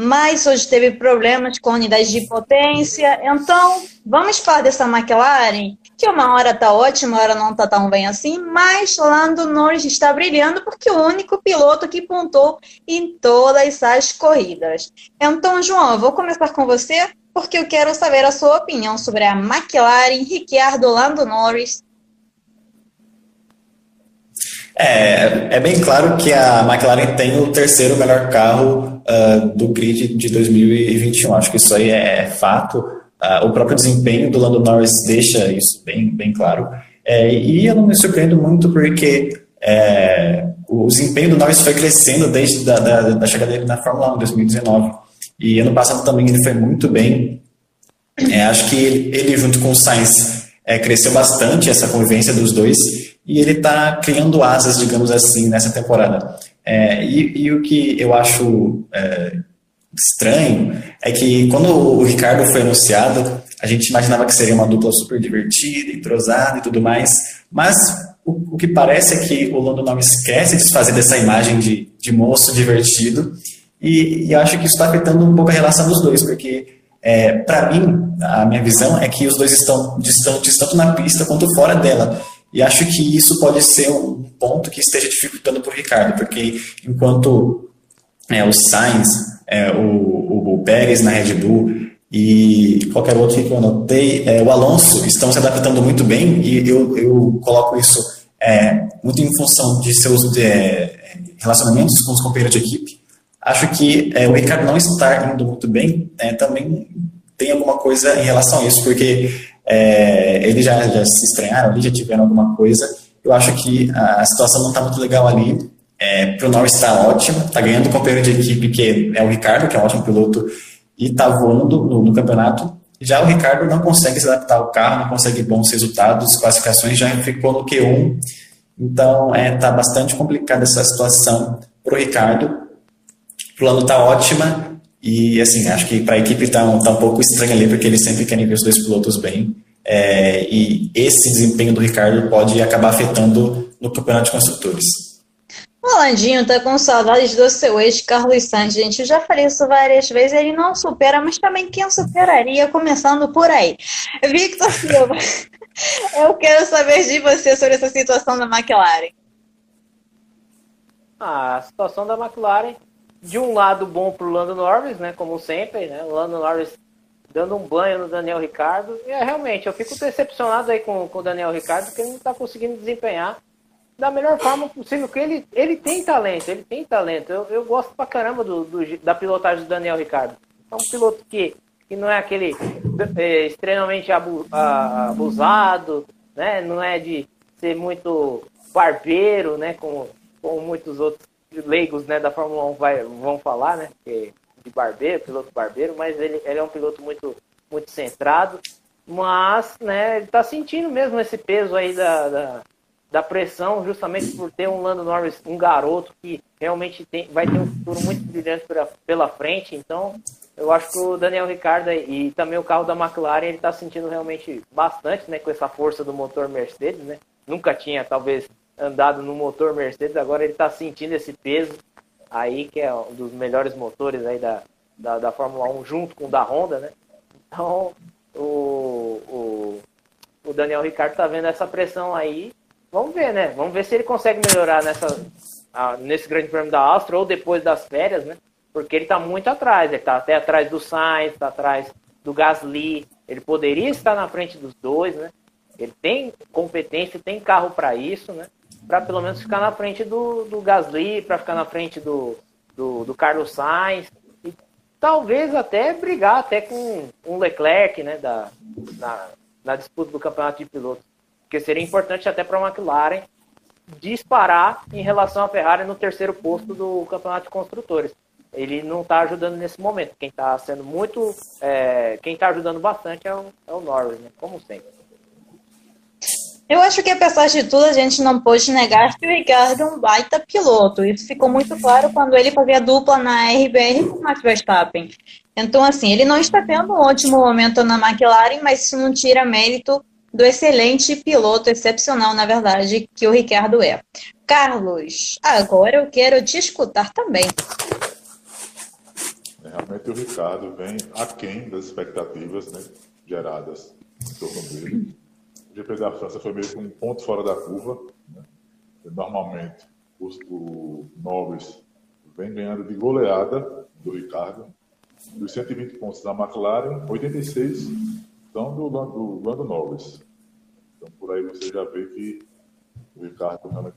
mas hoje teve problemas com unidades de potência. Então, vamos falar dessa McLaren, que uma hora está ótima, uma hora não está tão bem assim, mas Lando Norris está brilhando porque o único piloto que pontou em todas as corridas. Então, João, eu vou começar com você, porque eu quero saber a sua opinião sobre a McLaren, Ricciardo, Lando Norris é, é bem claro que a McLaren tem o terceiro melhor carro uh, do grid de 2021. Acho que isso aí é fato. Uh, o próprio desempenho do Lando Norris deixa isso bem, bem claro. É, e eu não me surpreendo muito porque é, o desempenho do Norris foi crescendo desde da, da, da chegada dele na Fórmula 1 em 2019. E ano passado também ele foi muito bem. É, acho que ele, ele, junto com o Sainz, é, cresceu bastante essa convivência dos dois e ele está criando asas, digamos assim, nessa temporada. É, e, e, o que eu acho é, estranho é que quando o Ricardo foi anunciado, a gente imaginava que seria uma dupla super divertida, entrosada e tudo mais, mas o, o que parece é que o Lando não esquece de se fazer dessa imagem de, de moço divertido, e, e acho que isso está afetando um pouco a relação dos dois, porque é, para mim, a minha visão é que os dois estão, estão tanto na pista quanto fora dela. E acho que isso pode ser um ponto que esteja dificultando para o Ricardo, porque enquanto é, o Sainz, é, o, o, o, Pérez na Red Bull e qualquer outro que eu anotei, é, o Alonso estão se adaptando muito bem e eu, eu coloco isso é, muito em função de seus de, é, relacionamentos com os companheiros de equipe. Acho que é, o Ricardo não estar indo muito bem é, também tem alguma coisa em relação a isso, porque é, eles já, já se estranharam ali, já tiveram alguma coisa. Eu acho que a, a situação não está muito legal ali. É, para o Norris está ótimo, está ganhando o companheiro de equipe que é o Ricardo, que é um ótimo piloto, e está voando no, no, campeonato. Já o Ricardo não consegue se adaptar ao carro, não consegue bons resultados, classificações já ficou no Q1. Então está é, tá bastante complicada essa situação para o Ricardo. O plano está ótima, e, assim, acho que para a equipe está um, tá um pouco estranho ali, porque eles sempre querem ver os dois pilotos bem. É, e esse desempenho do Ricardo pode acabar afetando no campeonato de construtores. O Landinho tá com saudades do seu ex, Carlos Sainz, gente. Eu já falei isso várias vezes, ele não supera, mas também quem superaria, começando por aí. Victor Silva, (laughs) eu quero saber de você sobre essa situação da McLaren. Ah, a situação da McLaren de um lado bom para o Lando Norris, né? Como sempre, né? O Lando Norris dando um banho no Daniel Ricardo. E é, realmente, eu fico decepcionado aí com, com o Daniel Ricardo, porque ele não está conseguindo desempenhar da melhor forma possível, porque ele, ele tem talento, ele tem talento. Eu, eu gosto pra caramba do, do da pilotagem do Daniel Ricardo. É um piloto que, que não é aquele é, extremamente abu, abusado, né? Não é de ser muito barbeiro, né? Como, como muitos outros leigos né, da Fórmula 1 vai, vão falar, né? de barbeiro, piloto barbeiro, mas ele, ele é um piloto muito, muito centrado. Mas, né, ele está sentindo mesmo esse peso aí da, da, da, pressão, justamente por ter um Lando Norris, um garoto que realmente tem, vai ter um futuro muito brilhante pela, pela frente. Então, eu acho que o Daniel Ricciardo e também o carro da McLaren, ele está sentindo realmente bastante, né, com essa força do motor Mercedes, né? Nunca tinha, talvez, andado no motor Mercedes, agora ele está sentindo esse peso aí, que é um dos melhores motores aí da, da, da Fórmula 1, junto com o da Honda, né? Então, o, o, o Daniel Ricardo está vendo essa pressão aí. Vamos ver, né? Vamos ver se ele consegue melhorar nessa, nesse grande prêmio da Áustria ou depois das férias, né? Porque ele está muito atrás, ele está até atrás do Sainz, está atrás do Gasly. Ele poderia estar na frente dos dois, né? Ele tem competência, tem carro para isso, né? Para pelo menos ficar na frente do, do Gasly, para ficar na frente do, do, do, Carlos Sainz e talvez até brigar até com um Leclerc, né, da, na, na disputa do campeonato de pilotos, porque seria importante até para a McLaren disparar em relação à Ferrari no terceiro posto do campeonato de construtores. Ele não está ajudando nesse momento. Quem está sendo muito, é, quem está ajudando bastante é o, é o Norris, né? como sempre. Eu acho que, apesar de tudo, a gente não pode negar que o Ricardo é um baita piloto. Isso ficou muito claro quando ele fazia dupla na RBR com o Max Verstappen. Então, assim, ele não está tendo um ótimo momento na McLaren, mas isso não tira mérito do excelente piloto, excepcional, na verdade, que o Ricardo é. Carlos, agora eu quero te escutar também. É, realmente o Ricardo vem aquém das expectativas né, geradas em torno dele. GP da França foi meio que um ponto fora da curva. Né? Normalmente, o, Norris vem ganhando de goleada do Ricardo. Dos 120 pontos da McLaren, 86 são do, do Lando Norris. Então, por aí você já vê que o Ricardo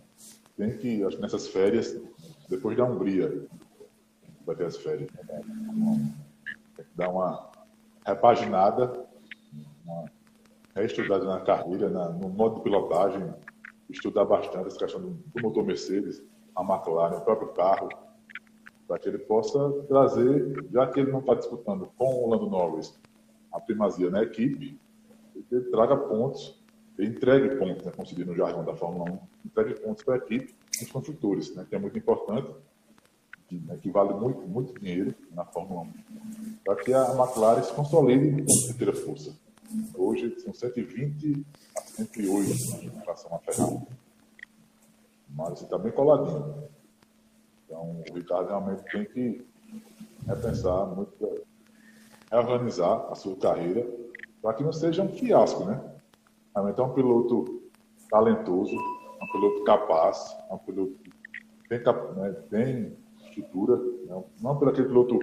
tem que, acho que nessas férias, depois da Hungria, vai ter as férias, tem que dar uma repaginada, uma reestudada na carreira, na, no modo de pilotagem, estudar bastante essa questão do, do motor Mercedes, a McLaren, o próprio carro, para que ele possa trazer, já que ele não está disputando com o Lando Norris a primazia na equipe, ele traga pontos, ele entregue pontos, né, diz no jargão da Fórmula 1, entregue pontos para a equipe nos construtores, né, que é muito importante, que, né, que vale muito, muito dinheiro na Fórmula 1, para que a McLaren se consolide em terceira força. Hoje são 120 a 108 em relação à Ferrari. Mas está bem coladinho. Então, o Ricardo realmente tem que repensar, muito, reorganizar a sua carreira para que não seja um fiasco, né? Realmente é um piloto talentoso, é um piloto capaz, é um piloto que tem, né, estrutura, né? não por aquele piloto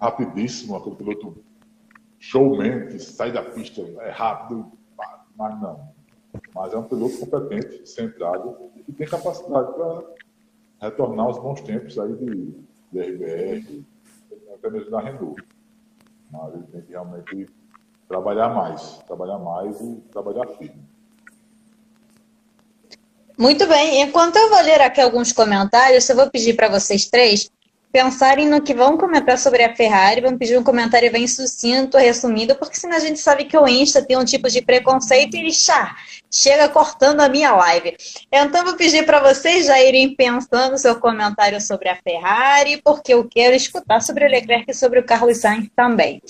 rapidíssimo, aquele piloto showman que sai da pista, é rápido, mas não. Mas é um piloto competente, centrado e tem capacidade para retornar aos bons tempos aí de, de RBR, até mesmo da Renault. Mas ele tem que realmente trabalhar mais, trabalhar mais e trabalhar firme. Muito bem, enquanto eu vou ler aqui alguns comentários, eu vou pedir para vocês três pensarem no que vão comentar sobre a Ferrari, vão pedir um comentário bem sucinto, resumido, porque senão a gente sabe que o Insta tem um tipo de preconceito e chá, chega cortando a minha live. Então vou pedir para vocês já irem pensando seu comentário sobre a Ferrari, porque eu quero escutar sobre o Leclerc e sobre o Carlos Sainz também.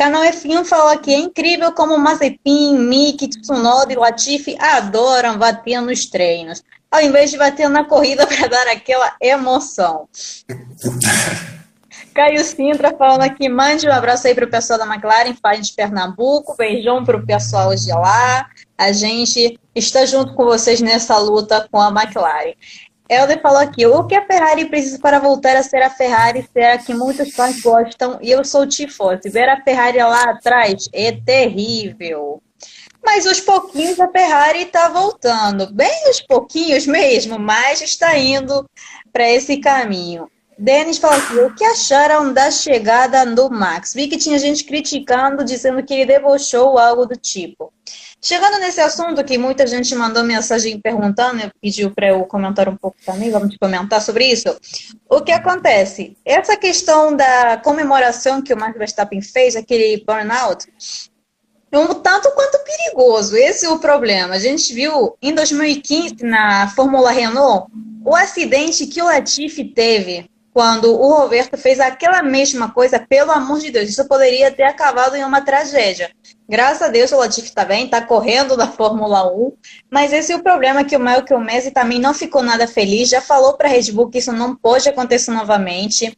Canal F1 falou aqui, é incrível como Mazepin, Mick, Tsunoda e Latifi adoram bater nos treinos ao invés de bater na corrida (laughs) para dar aquela emoção. (laughs) Caio Sintra falando aqui, mande um abraço aí para o pessoal da McLaren, faz de Pernambuco, beijão para o pessoal de lá. A gente está junto com vocês nessa luta com a McLaren. Helder falou aqui, o que a Ferrari precisa para voltar a ser a Ferrari, ser a que muitos fãs gostam, e eu sou tifosi. Ver a Ferrari lá atrás é terrível. Mas os pouquinhos a Ferrari está voltando, bem os pouquinhos mesmo, mas está indo para esse caminho. Denis falou aqui, o que acharam da chegada do Max? Vi que tinha gente criticando, dizendo que ele debochou algo do tipo. Chegando nesse assunto, que muita gente mandou mensagem perguntando, pediu para eu comentar um pouco também, vamos comentar sobre isso. O que acontece? Essa questão da comemoração que o Max Verstappen fez, aquele burnout, um tanto quanto perigoso. Esse é o problema. A gente viu em 2015 na Fórmula Renault o acidente que o Latifi teve quando o Roberto fez aquela mesma coisa, pelo amor de Deus, isso poderia ter acabado em uma tragédia. Graças a Deus o Latifi está bem, está correndo da Fórmula 1, mas esse é o problema que o Michael Messi também não ficou nada feliz, já falou para a Red Bull que isso não pode acontecer novamente.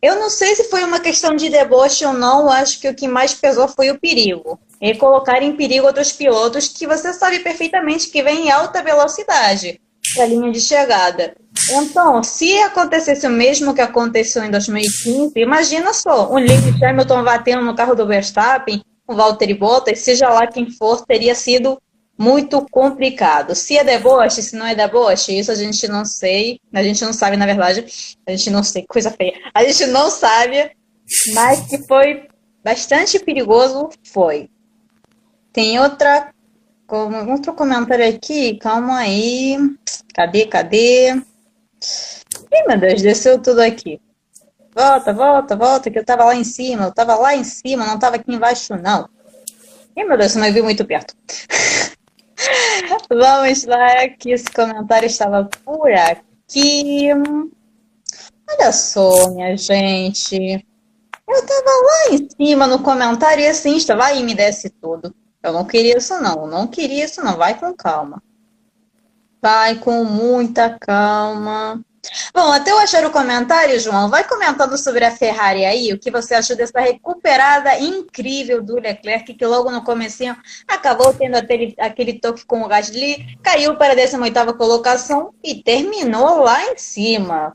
Eu não sei se foi uma questão de deboche ou não, acho que o que mais pesou foi o perigo. E colocar em perigo outros pilotos que você sabe perfeitamente que vêm em alta velocidade a linha de chegada. Então, se acontecesse o mesmo que aconteceu em 2015, imagina só, um Lewis Hamilton batendo no carro do Verstappen, o Valtteri Bottas, seja lá quem for, teria sido muito complicado. Se é deboche, se não é deboche, isso a gente não sei. A gente não sabe, na verdade. A gente não sei, coisa feia. A gente não sabe, mas que foi bastante perigoso, foi. Tem outra, outro comentário aqui, calma aí. Cadê, cadê? Ih, meu Deus, desceu tudo aqui. Volta, volta, volta, que eu tava lá em cima, eu tava lá em cima, não tava aqui embaixo, não. Ih, meu Deus, você não viu muito perto. (laughs) Vamos lá, que esse comentário estava por aqui. Olha só, minha gente. Eu tava lá em cima no comentário e assim, vai e me desce tudo. Eu não queria isso não, não queria isso não, vai com calma. Vai com muita calma. Bom, até eu achar o comentário, João, vai comentando sobre a Ferrari aí, o que você achou dessa recuperada incrível do Leclerc, que logo no comecinho acabou tendo aquele, aquele toque com o Gasly, caiu para a 18ª colocação e terminou lá em cima.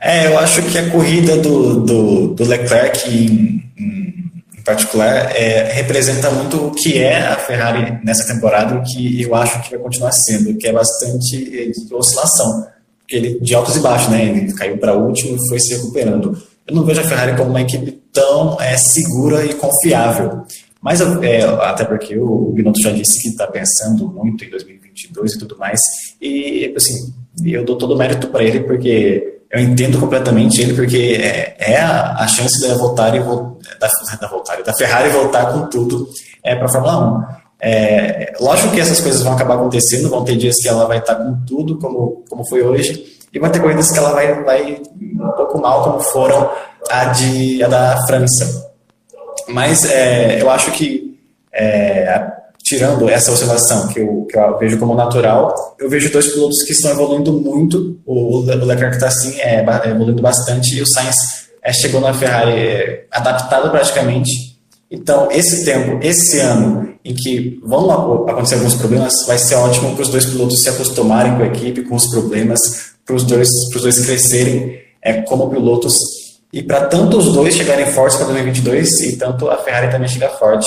É, eu acho que a corrida do, do, do Leclerc em, em particular, é, representa muito o que é a Ferrari nessa temporada, o que eu acho que vai continuar sendo, que é bastante de oscilação, ele de altos e baixos, né? Ele caiu para último e foi se recuperando. Eu não vejo a Ferrari como uma equipe tão é, segura e confiável. Mas é, até porque o Binotto já disse que está pensando muito em 2022 e tudo mais. E assim, eu dou todo o mérito para ele porque eu entendo completamente ele, porque é, é a, a, chance da voltar e da, da, voltar, da Ferrari voltar com tudo é, para a Fórmula 1. É, lógico que essas coisas vão acabar acontecendo, vão ter dias que ela vai estar com tudo, como, como foi hoje, e vai ter corridas que ela vai, vai um pouco mal, como foram a, de, a da França. Mas é, eu acho que é, tirando essa oscilação que eu, que eu vejo como natural, eu vejo dois pilotos que estão evoluindo muito. O, Leclerc está assim, é, evoluindo bastante e o Sainz é, chegou na Ferrari é, adaptado praticamente. Então, esse tempo, esse ano, em que vão acontecer alguns problemas, vai ser ótimo para os dois pilotos se acostumarem com a equipe, com os problemas, para os dois, dois crescerem é, como pilotos e para tanto os dois chegarem fortes para 2022 e tanto a Ferrari também chegar forte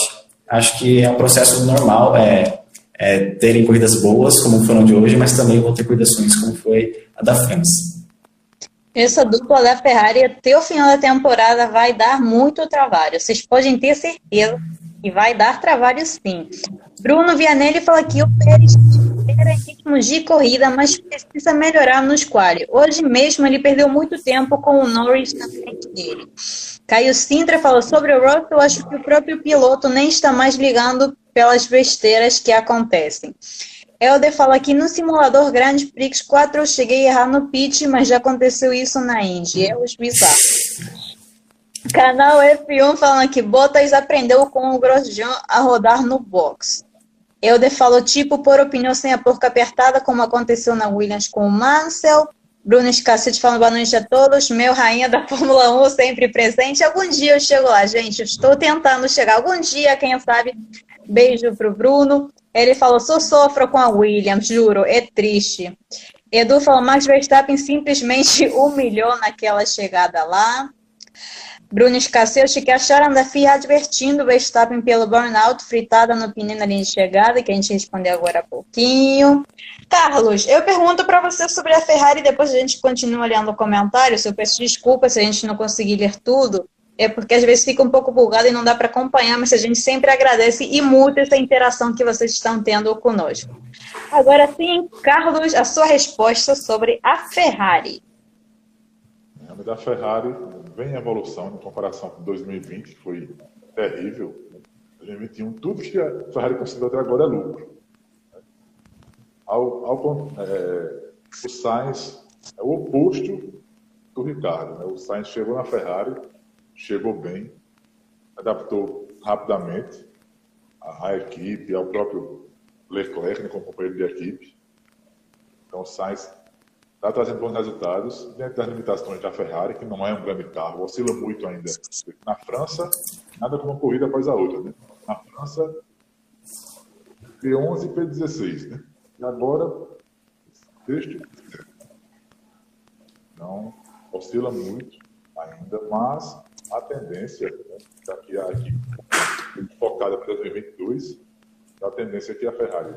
acho que é um processo normal é, é, terem corridas boas, como foram de hoje, mas também vão ter corridas ruins, como foi a da França. Essa dupla da Ferrari até o final da temporada vai dar muito trabalho. Vocês podem ter certeza que vai dar trabalho sim. Bruno Vianelli fala que o Pérez era em ritmo de corrida, mas precisa melhorar nos quali. Hoje mesmo ele perdeu muito tempo com o Norris na frente dele. Caio Sintra falou sobre o Russell, acho que o próprio piloto nem está mais ligando pelas besteiras que acontecem. Helder fala que no simulador Grande Prix 4 eu cheguei a errar no pit, mas já aconteceu isso na Indy. É os bizarros. Canal F1 falando que Bottas aprendeu com o Grosjean a rodar no box. Helder falou tipo por opinião sem a porca apertada, como aconteceu na Williams com o Mansell. Bruno Escacete falando boa noite a todos. Meu rainha da (laughs) Fórmula 1 sempre presente. Algum dia eu chego lá, gente. estou tentando chegar. Algum dia, quem sabe. Beijo pro Bruno. Ele falou: sou sofro com a Williams, juro, é triste. Edu falou: Max Verstappen simplesmente (laughs) humilhou naquela chegada lá. Bruno Escacete, que acharam da FIA advertindo o Verstappen pelo burnout fritada no pneu na linha de chegada, que a gente respondeu agora há pouquinho. Carlos, eu pergunto para você sobre a Ferrari, depois a gente continua lendo comentários. Eu peço desculpa se a gente não conseguir ler tudo, é porque às vezes fica um pouco bugado e não dá para acompanhar, mas a gente sempre agradece e multa essa interação que vocês estão tendo conosco. Agora sim, Carlos, a sua resposta sobre a Ferrari. Da Ferrari vem em evolução em comparação com 2020, que foi terrível. 2021, tudo que a Ferrari conseguiu até agora é lucro. Ao, ao, é, o Sainz é o oposto do Ricardo. Né? O Sainz chegou na Ferrari, chegou bem, adaptou rapidamente a, a equipe, ao próprio Leclerc né, como companheiro de equipe. Então o Sainz está trazendo bons resultados dentro das limitações da Ferrari, que não é um grande carro, oscila muito ainda. Na França, nada como uma corrida após a outra. Né? Na França, P11 e P16. Né? E agora, sexto Então, oscila muito ainda, mas a tendência, né, daqui a equipe focada para 2022, a tendência é que a Ferrari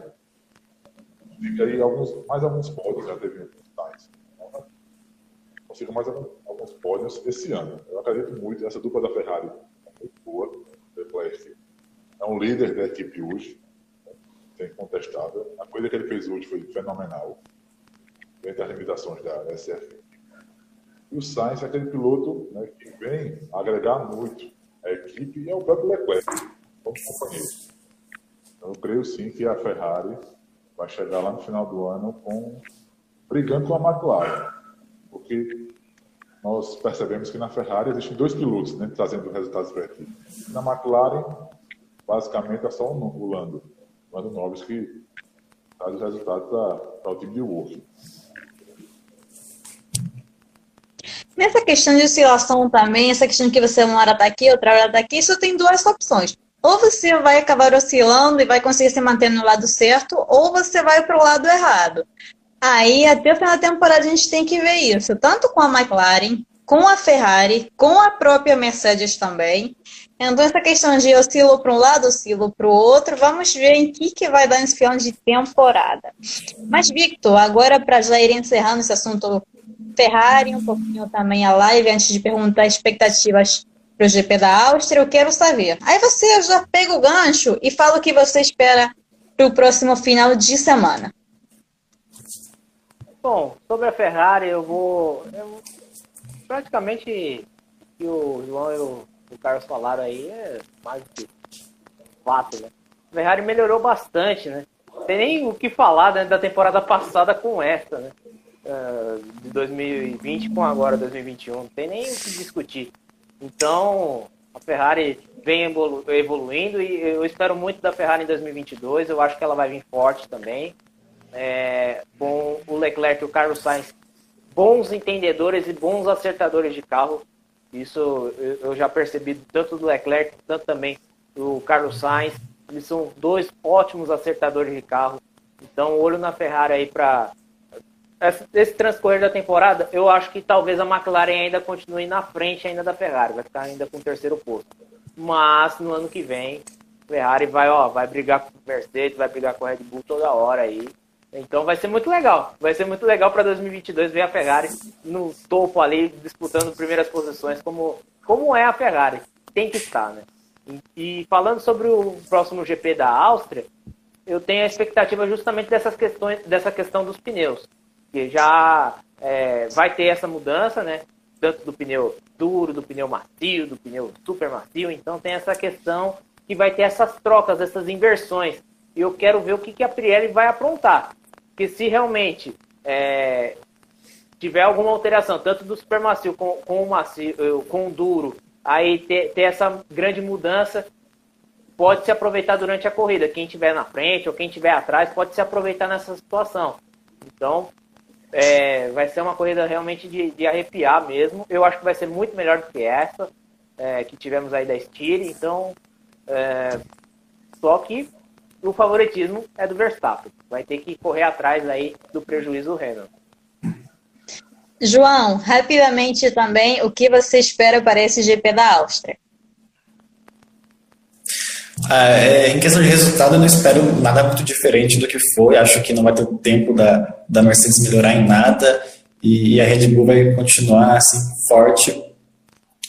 fica aí alguns, mais alguns pódios, já teve Então, consiga mais alguns, pódios esse ano. Eu acredito muito nessa dupla da Ferrari, é muito boa, é um líder da equipe hoje, é incontestável. A coisa que ele fez hoje foi fenomenal, entre as limitações da SF. E o Sainz é aquele piloto né, que vem agregar muito a equipe e é o próprio Leclerc, como companheiro. Eu creio sim que a Ferrari vai chegar lá no final do ano com brigando com a McLaren, porque nós percebemos que na Ferrari existem dois pilotos né, trazendo resultados aqui. Na McLaren, basicamente é só o Lando, o Lando Norris que traz os resultados para o time de Wolff. Nessa questão de oscilação também, essa questão que você uma hora está aqui, outra hora está aqui, isso tem duas opções. Ou você vai acabar oscilando e vai conseguir se manter no lado certo, ou você vai para o lado errado. Aí, até o final da temporada, a gente tem que ver isso, tanto com a McLaren, com a Ferrari, com a própria Mercedes também. Então, essa questão de oscilo para um lado, oscilo para o outro, vamos ver em que, que vai dar nesse final de temporada. Mas, Victor, agora para já ir encerrando esse assunto Ferrari, um pouquinho também a live, antes de perguntar expectativas para o GP da Áustria, eu quero saber. Aí você já pega o gancho e fala o que você espera para o próximo final de semana. Bom, sobre a Ferrari, eu vou. Eu, praticamente que o João e o, o Carlos falaram aí é mais do que fato, né? A Ferrari melhorou bastante, né? Tem nem o que falar né, da temporada passada com essa, né? Uh, de 2020 com agora 2021. Não tem nem o que discutir. Então, a Ferrari vem evolu evoluindo e eu espero muito da Ferrari em 2022. Eu acho que ela vai vir forte também é, com o Leclerc e o Carlos Sainz bons entendedores e bons acertadores de carro. Isso eu já percebi tanto do Leclerc, tanto também do Carlos Sainz. Eles são dois ótimos acertadores de carro. Então, olho na Ferrari aí para esse transcorrer da temporada. Eu acho que talvez a McLaren ainda continue na frente ainda da Ferrari, vai ficar ainda com o terceiro posto. Mas no ano que vem, Ferrari vai, ó, vai brigar com o Mercedes, vai brigar com a Red Bull toda hora aí. Então vai ser muito legal. Vai ser muito legal para 2022 ver a Ferrari no topo ali, disputando primeiras posições, como, como é a Ferrari. Tem que estar, né? E, e falando sobre o próximo GP da Áustria, eu tenho a expectativa justamente dessas questões, dessa questão dos pneus. Que já é, vai ter essa mudança, né? Tanto do pneu duro, do pneu macio, do pneu super macio. Então tem essa questão que vai ter essas trocas, essas inversões. E eu quero ver o que, que a Pirelli vai aprontar que se realmente é, tiver alguma alteração, tanto do super macio com, com o macio, com o duro, aí ter, ter essa grande mudança, pode se aproveitar durante a corrida. Quem estiver na frente ou quem estiver atrás pode se aproveitar nessa situação. Então, é, vai ser uma corrida realmente de, de, arrepiar mesmo. Eu acho que vai ser muito melhor do que essa é, que tivemos aí da Steer. Então, é, só que o favoritismo é do Verstappen. Vai ter que correr atrás aí do prejuízo do Hamilton. João, rapidamente também, o que você espera para esse GP da Áustria? Ah, é, em questão de resultado, eu não espero nada muito diferente do que foi. Acho que não vai ter tempo da, da Mercedes melhorar em nada e, e a Red Bull vai continuar assim forte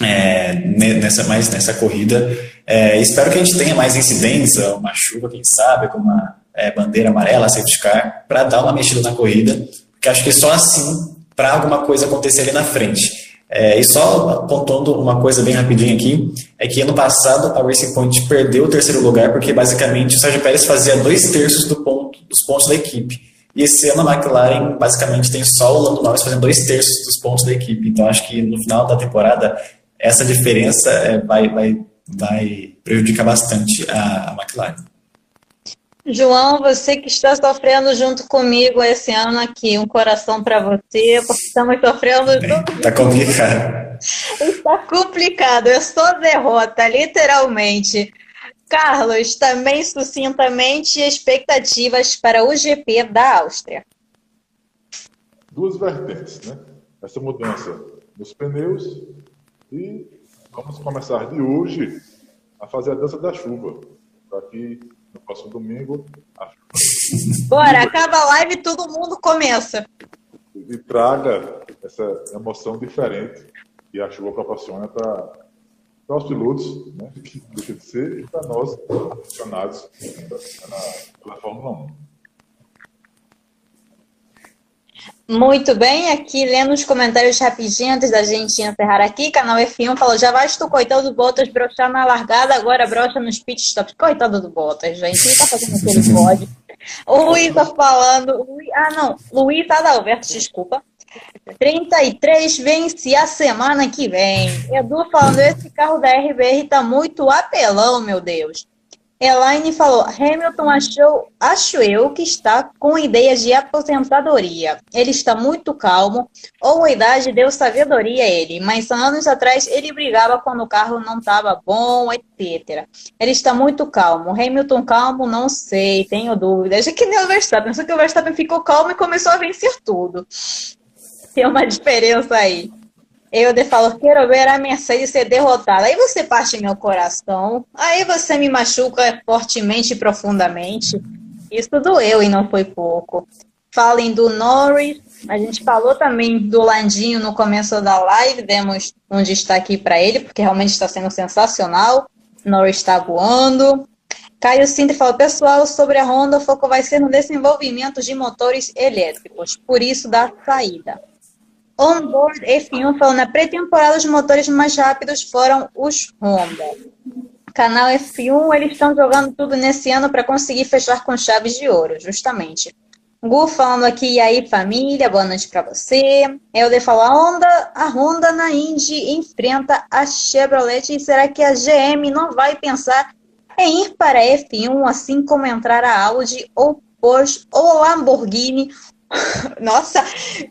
é, nessa mais nessa corrida. É, espero que a gente tenha mais incidência, uma chuva, quem sabe, com uma é, bandeira amarela, safety car, para dar uma mexida na corrida, porque acho que só assim para alguma coisa acontecer ali na frente. É, e só apontando uma coisa bem rapidinho aqui, é que ano passado a Racing Point perdeu o terceiro lugar porque basicamente o Sérgio Pérez fazia dois terços do ponto, dos pontos da equipe. E esse ano a McLaren basicamente tem só o Lando Norris fazendo dois terços dos pontos da equipe. Então acho que no final da temporada essa diferença é, vai, vai vai prejudicar bastante a, a McLaren. João, você que está sofrendo junto comigo esse ano aqui, um coração para você, porque estamos sofrendo junto. Está complicado. Está complicado, é só derrota, literalmente. Carlos, também sucintamente, expectativas para o GP da Áustria. Duas vertentes, né? Essa mudança nos pneus e Vamos começar de hoje a fazer a dança da chuva. Para que no próximo domingo. A... Bora, acaba a live e todo mundo começa. E traga essa emoção diferente que a chuva proporciona para os pilotos, né, que deixa de ser, e para nós, aficionados pela Fórmula 1. Muito bem, aqui lendo os comentários rapidinho antes da gente encerrar aqui, canal F1 falou, já vais tu, coitado do Bottas, brochar na largada, agora brocha nos pit stops. Coitado do Bottas, gente, ele tá fazendo (laughs) o que ele pode. O Luiz tá falando, ah não, Luiz Adalberto, desculpa. 33 vence a semana que vem. Edu falando, esse carro da RBR tá muito apelão, meu Deus. Elaine falou: Hamilton achou, acho eu, que está com ideias de aposentadoria. Ele está muito calmo, ou a idade deu sabedoria a ele, mas anos atrás ele brigava quando o carro não estava bom, etc. Ele está muito calmo. Hamilton calmo, não sei, tenho dúvidas. É que nem o Verstappen, só que o Verstappen ficou calmo e começou a vencer tudo. Tem uma diferença aí. Eu de falo, quero ver a Mercedes ser derrotada. Aí você parte meu coração. Aí você me machuca fortemente e profundamente. Isso doeu e não foi pouco. Falem do Norris. A gente falou também do Landinho no começo da live. Demos um destaque para ele, porque realmente está sendo sensacional. Norris está voando. Caio Sintra falou, pessoal, sobre a Honda, o foco vai ser no desenvolvimento de motores elétricos, por isso da saída. Onboard F1 falou na pré-temporada os motores mais rápidos foram os Honda. Canal F1, eles estão jogando tudo nesse ano para conseguir fechar com chaves de ouro, justamente. Gu falando aqui, e aí família, boa noite para você. Elder falou, a Honda, a Honda na Indy enfrenta a Chevrolet e será que a GM não vai pensar em ir para a F1 assim como entrar a Audi ou Porsche ou Lamborghini (laughs) nossa,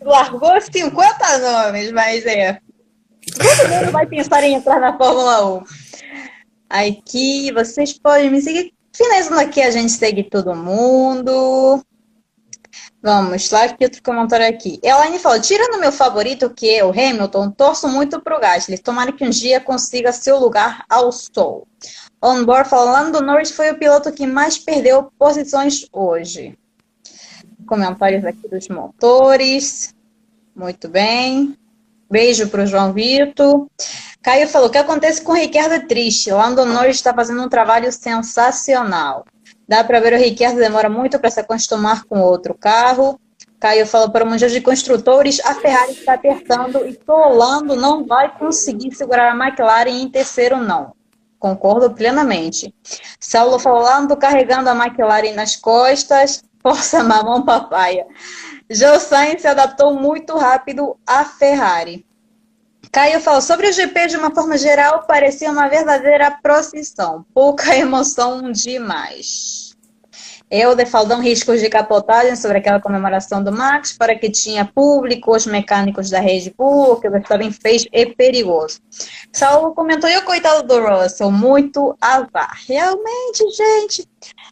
largou 50 nomes, mas é. Todo mundo vai pensar em entrar na Fórmula 1. Aqui, vocês podem me seguir. Finalizando aqui, a gente segue todo mundo. Vamos lá, que outro comentário aqui. Elaine falou, tirando meu favorito, que é o Hamilton, torço muito pro Gasly. Tomara que um dia consiga seu lugar ao sol. Onboard falando, Norris foi o piloto que mais perdeu posições hoje comentários aqui dos motores. Muito bem. Beijo para o João Vitor. Caio falou: o que acontece com o Ricardo é triste. Lando Norris está fazendo um trabalho sensacional. Dá para ver o Ricardo demora muito para se acostumar com outro carro. Caio falou para o Mundial de Construtores: a Ferrari está apertando e o Lando não vai conseguir segurar a McLaren em terceiro, não. Concordo plenamente. Saulo falou: Lando carregando a McLaren nas costas. Força (laughs) Mamão Papaya. Joe Sainz se adaptou muito rápido à Ferrari. Caio falou, sobre o GP de uma forma geral, parecia uma verdadeira procissão. Pouca emoção demais. Eu, Faldão riscos de capotagem sobre aquela comemoração do Max, para que tinha público, os mecânicos da Red Bull, que o Verstappen fez é perigoso. Saulo comentou, e o coitado do Russell, muito azar. Realmente, gente.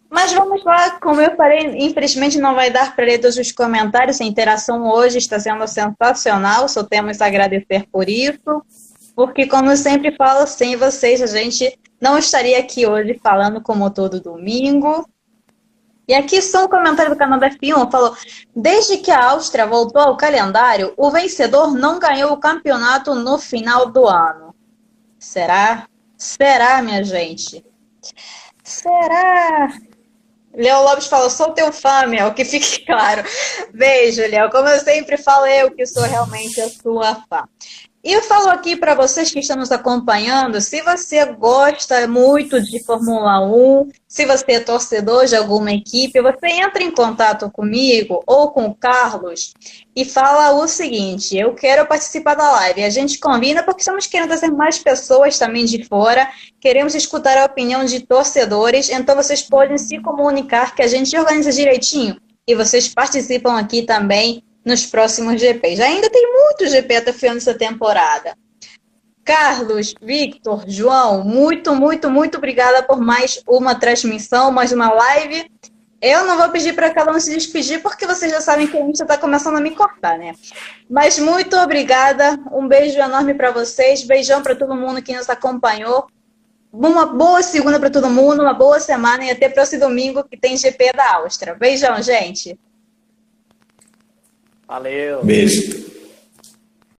Mas vamos lá, como eu falei, infelizmente não vai dar para ler todos os comentários, a interação hoje está sendo sensacional, só temos a agradecer por isso, porque como eu sempre falo, sem vocês a gente não estaria aqui hoje falando como todo domingo, e aqui só um comentário do canal da F1 falou: desde que a Áustria voltou ao calendário, o vencedor não ganhou o campeonato no final do ano. Será? Será, minha gente? Será? Léo Lopes falou, sou teu fã, Mel, que fique (laughs) claro. Beijo, Léo. Como eu sempre falo, eu que sou realmente a sua fã. E eu falo aqui para vocês que estão nos acompanhando, se você gosta muito de Fórmula 1, se você é torcedor de alguma equipe, você entra em contato comigo ou com o Carlos e fala o seguinte: eu quero participar da live. A gente combina porque estamos querendo trazer mais pessoas também de fora, queremos escutar a opinião de torcedores, então vocês podem se comunicar que a gente organiza direitinho e vocês participam aqui também nos próximos GPs. Ainda tem muito GP até final dessa temporada. Carlos, Victor, João, muito, muito, muito obrigada por mais uma transmissão, mais uma live. Eu não vou pedir para cada um se despedir, porque vocês já sabem que a gente está começando a me cortar, né? Mas muito obrigada, um beijo enorme para vocês, beijão para todo mundo que nos acompanhou. Uma boa segunda para todo mundo, uma boa semana e até próximo domingo que tem GP da Áustria. Beijão, gente! Valeu. Beijo.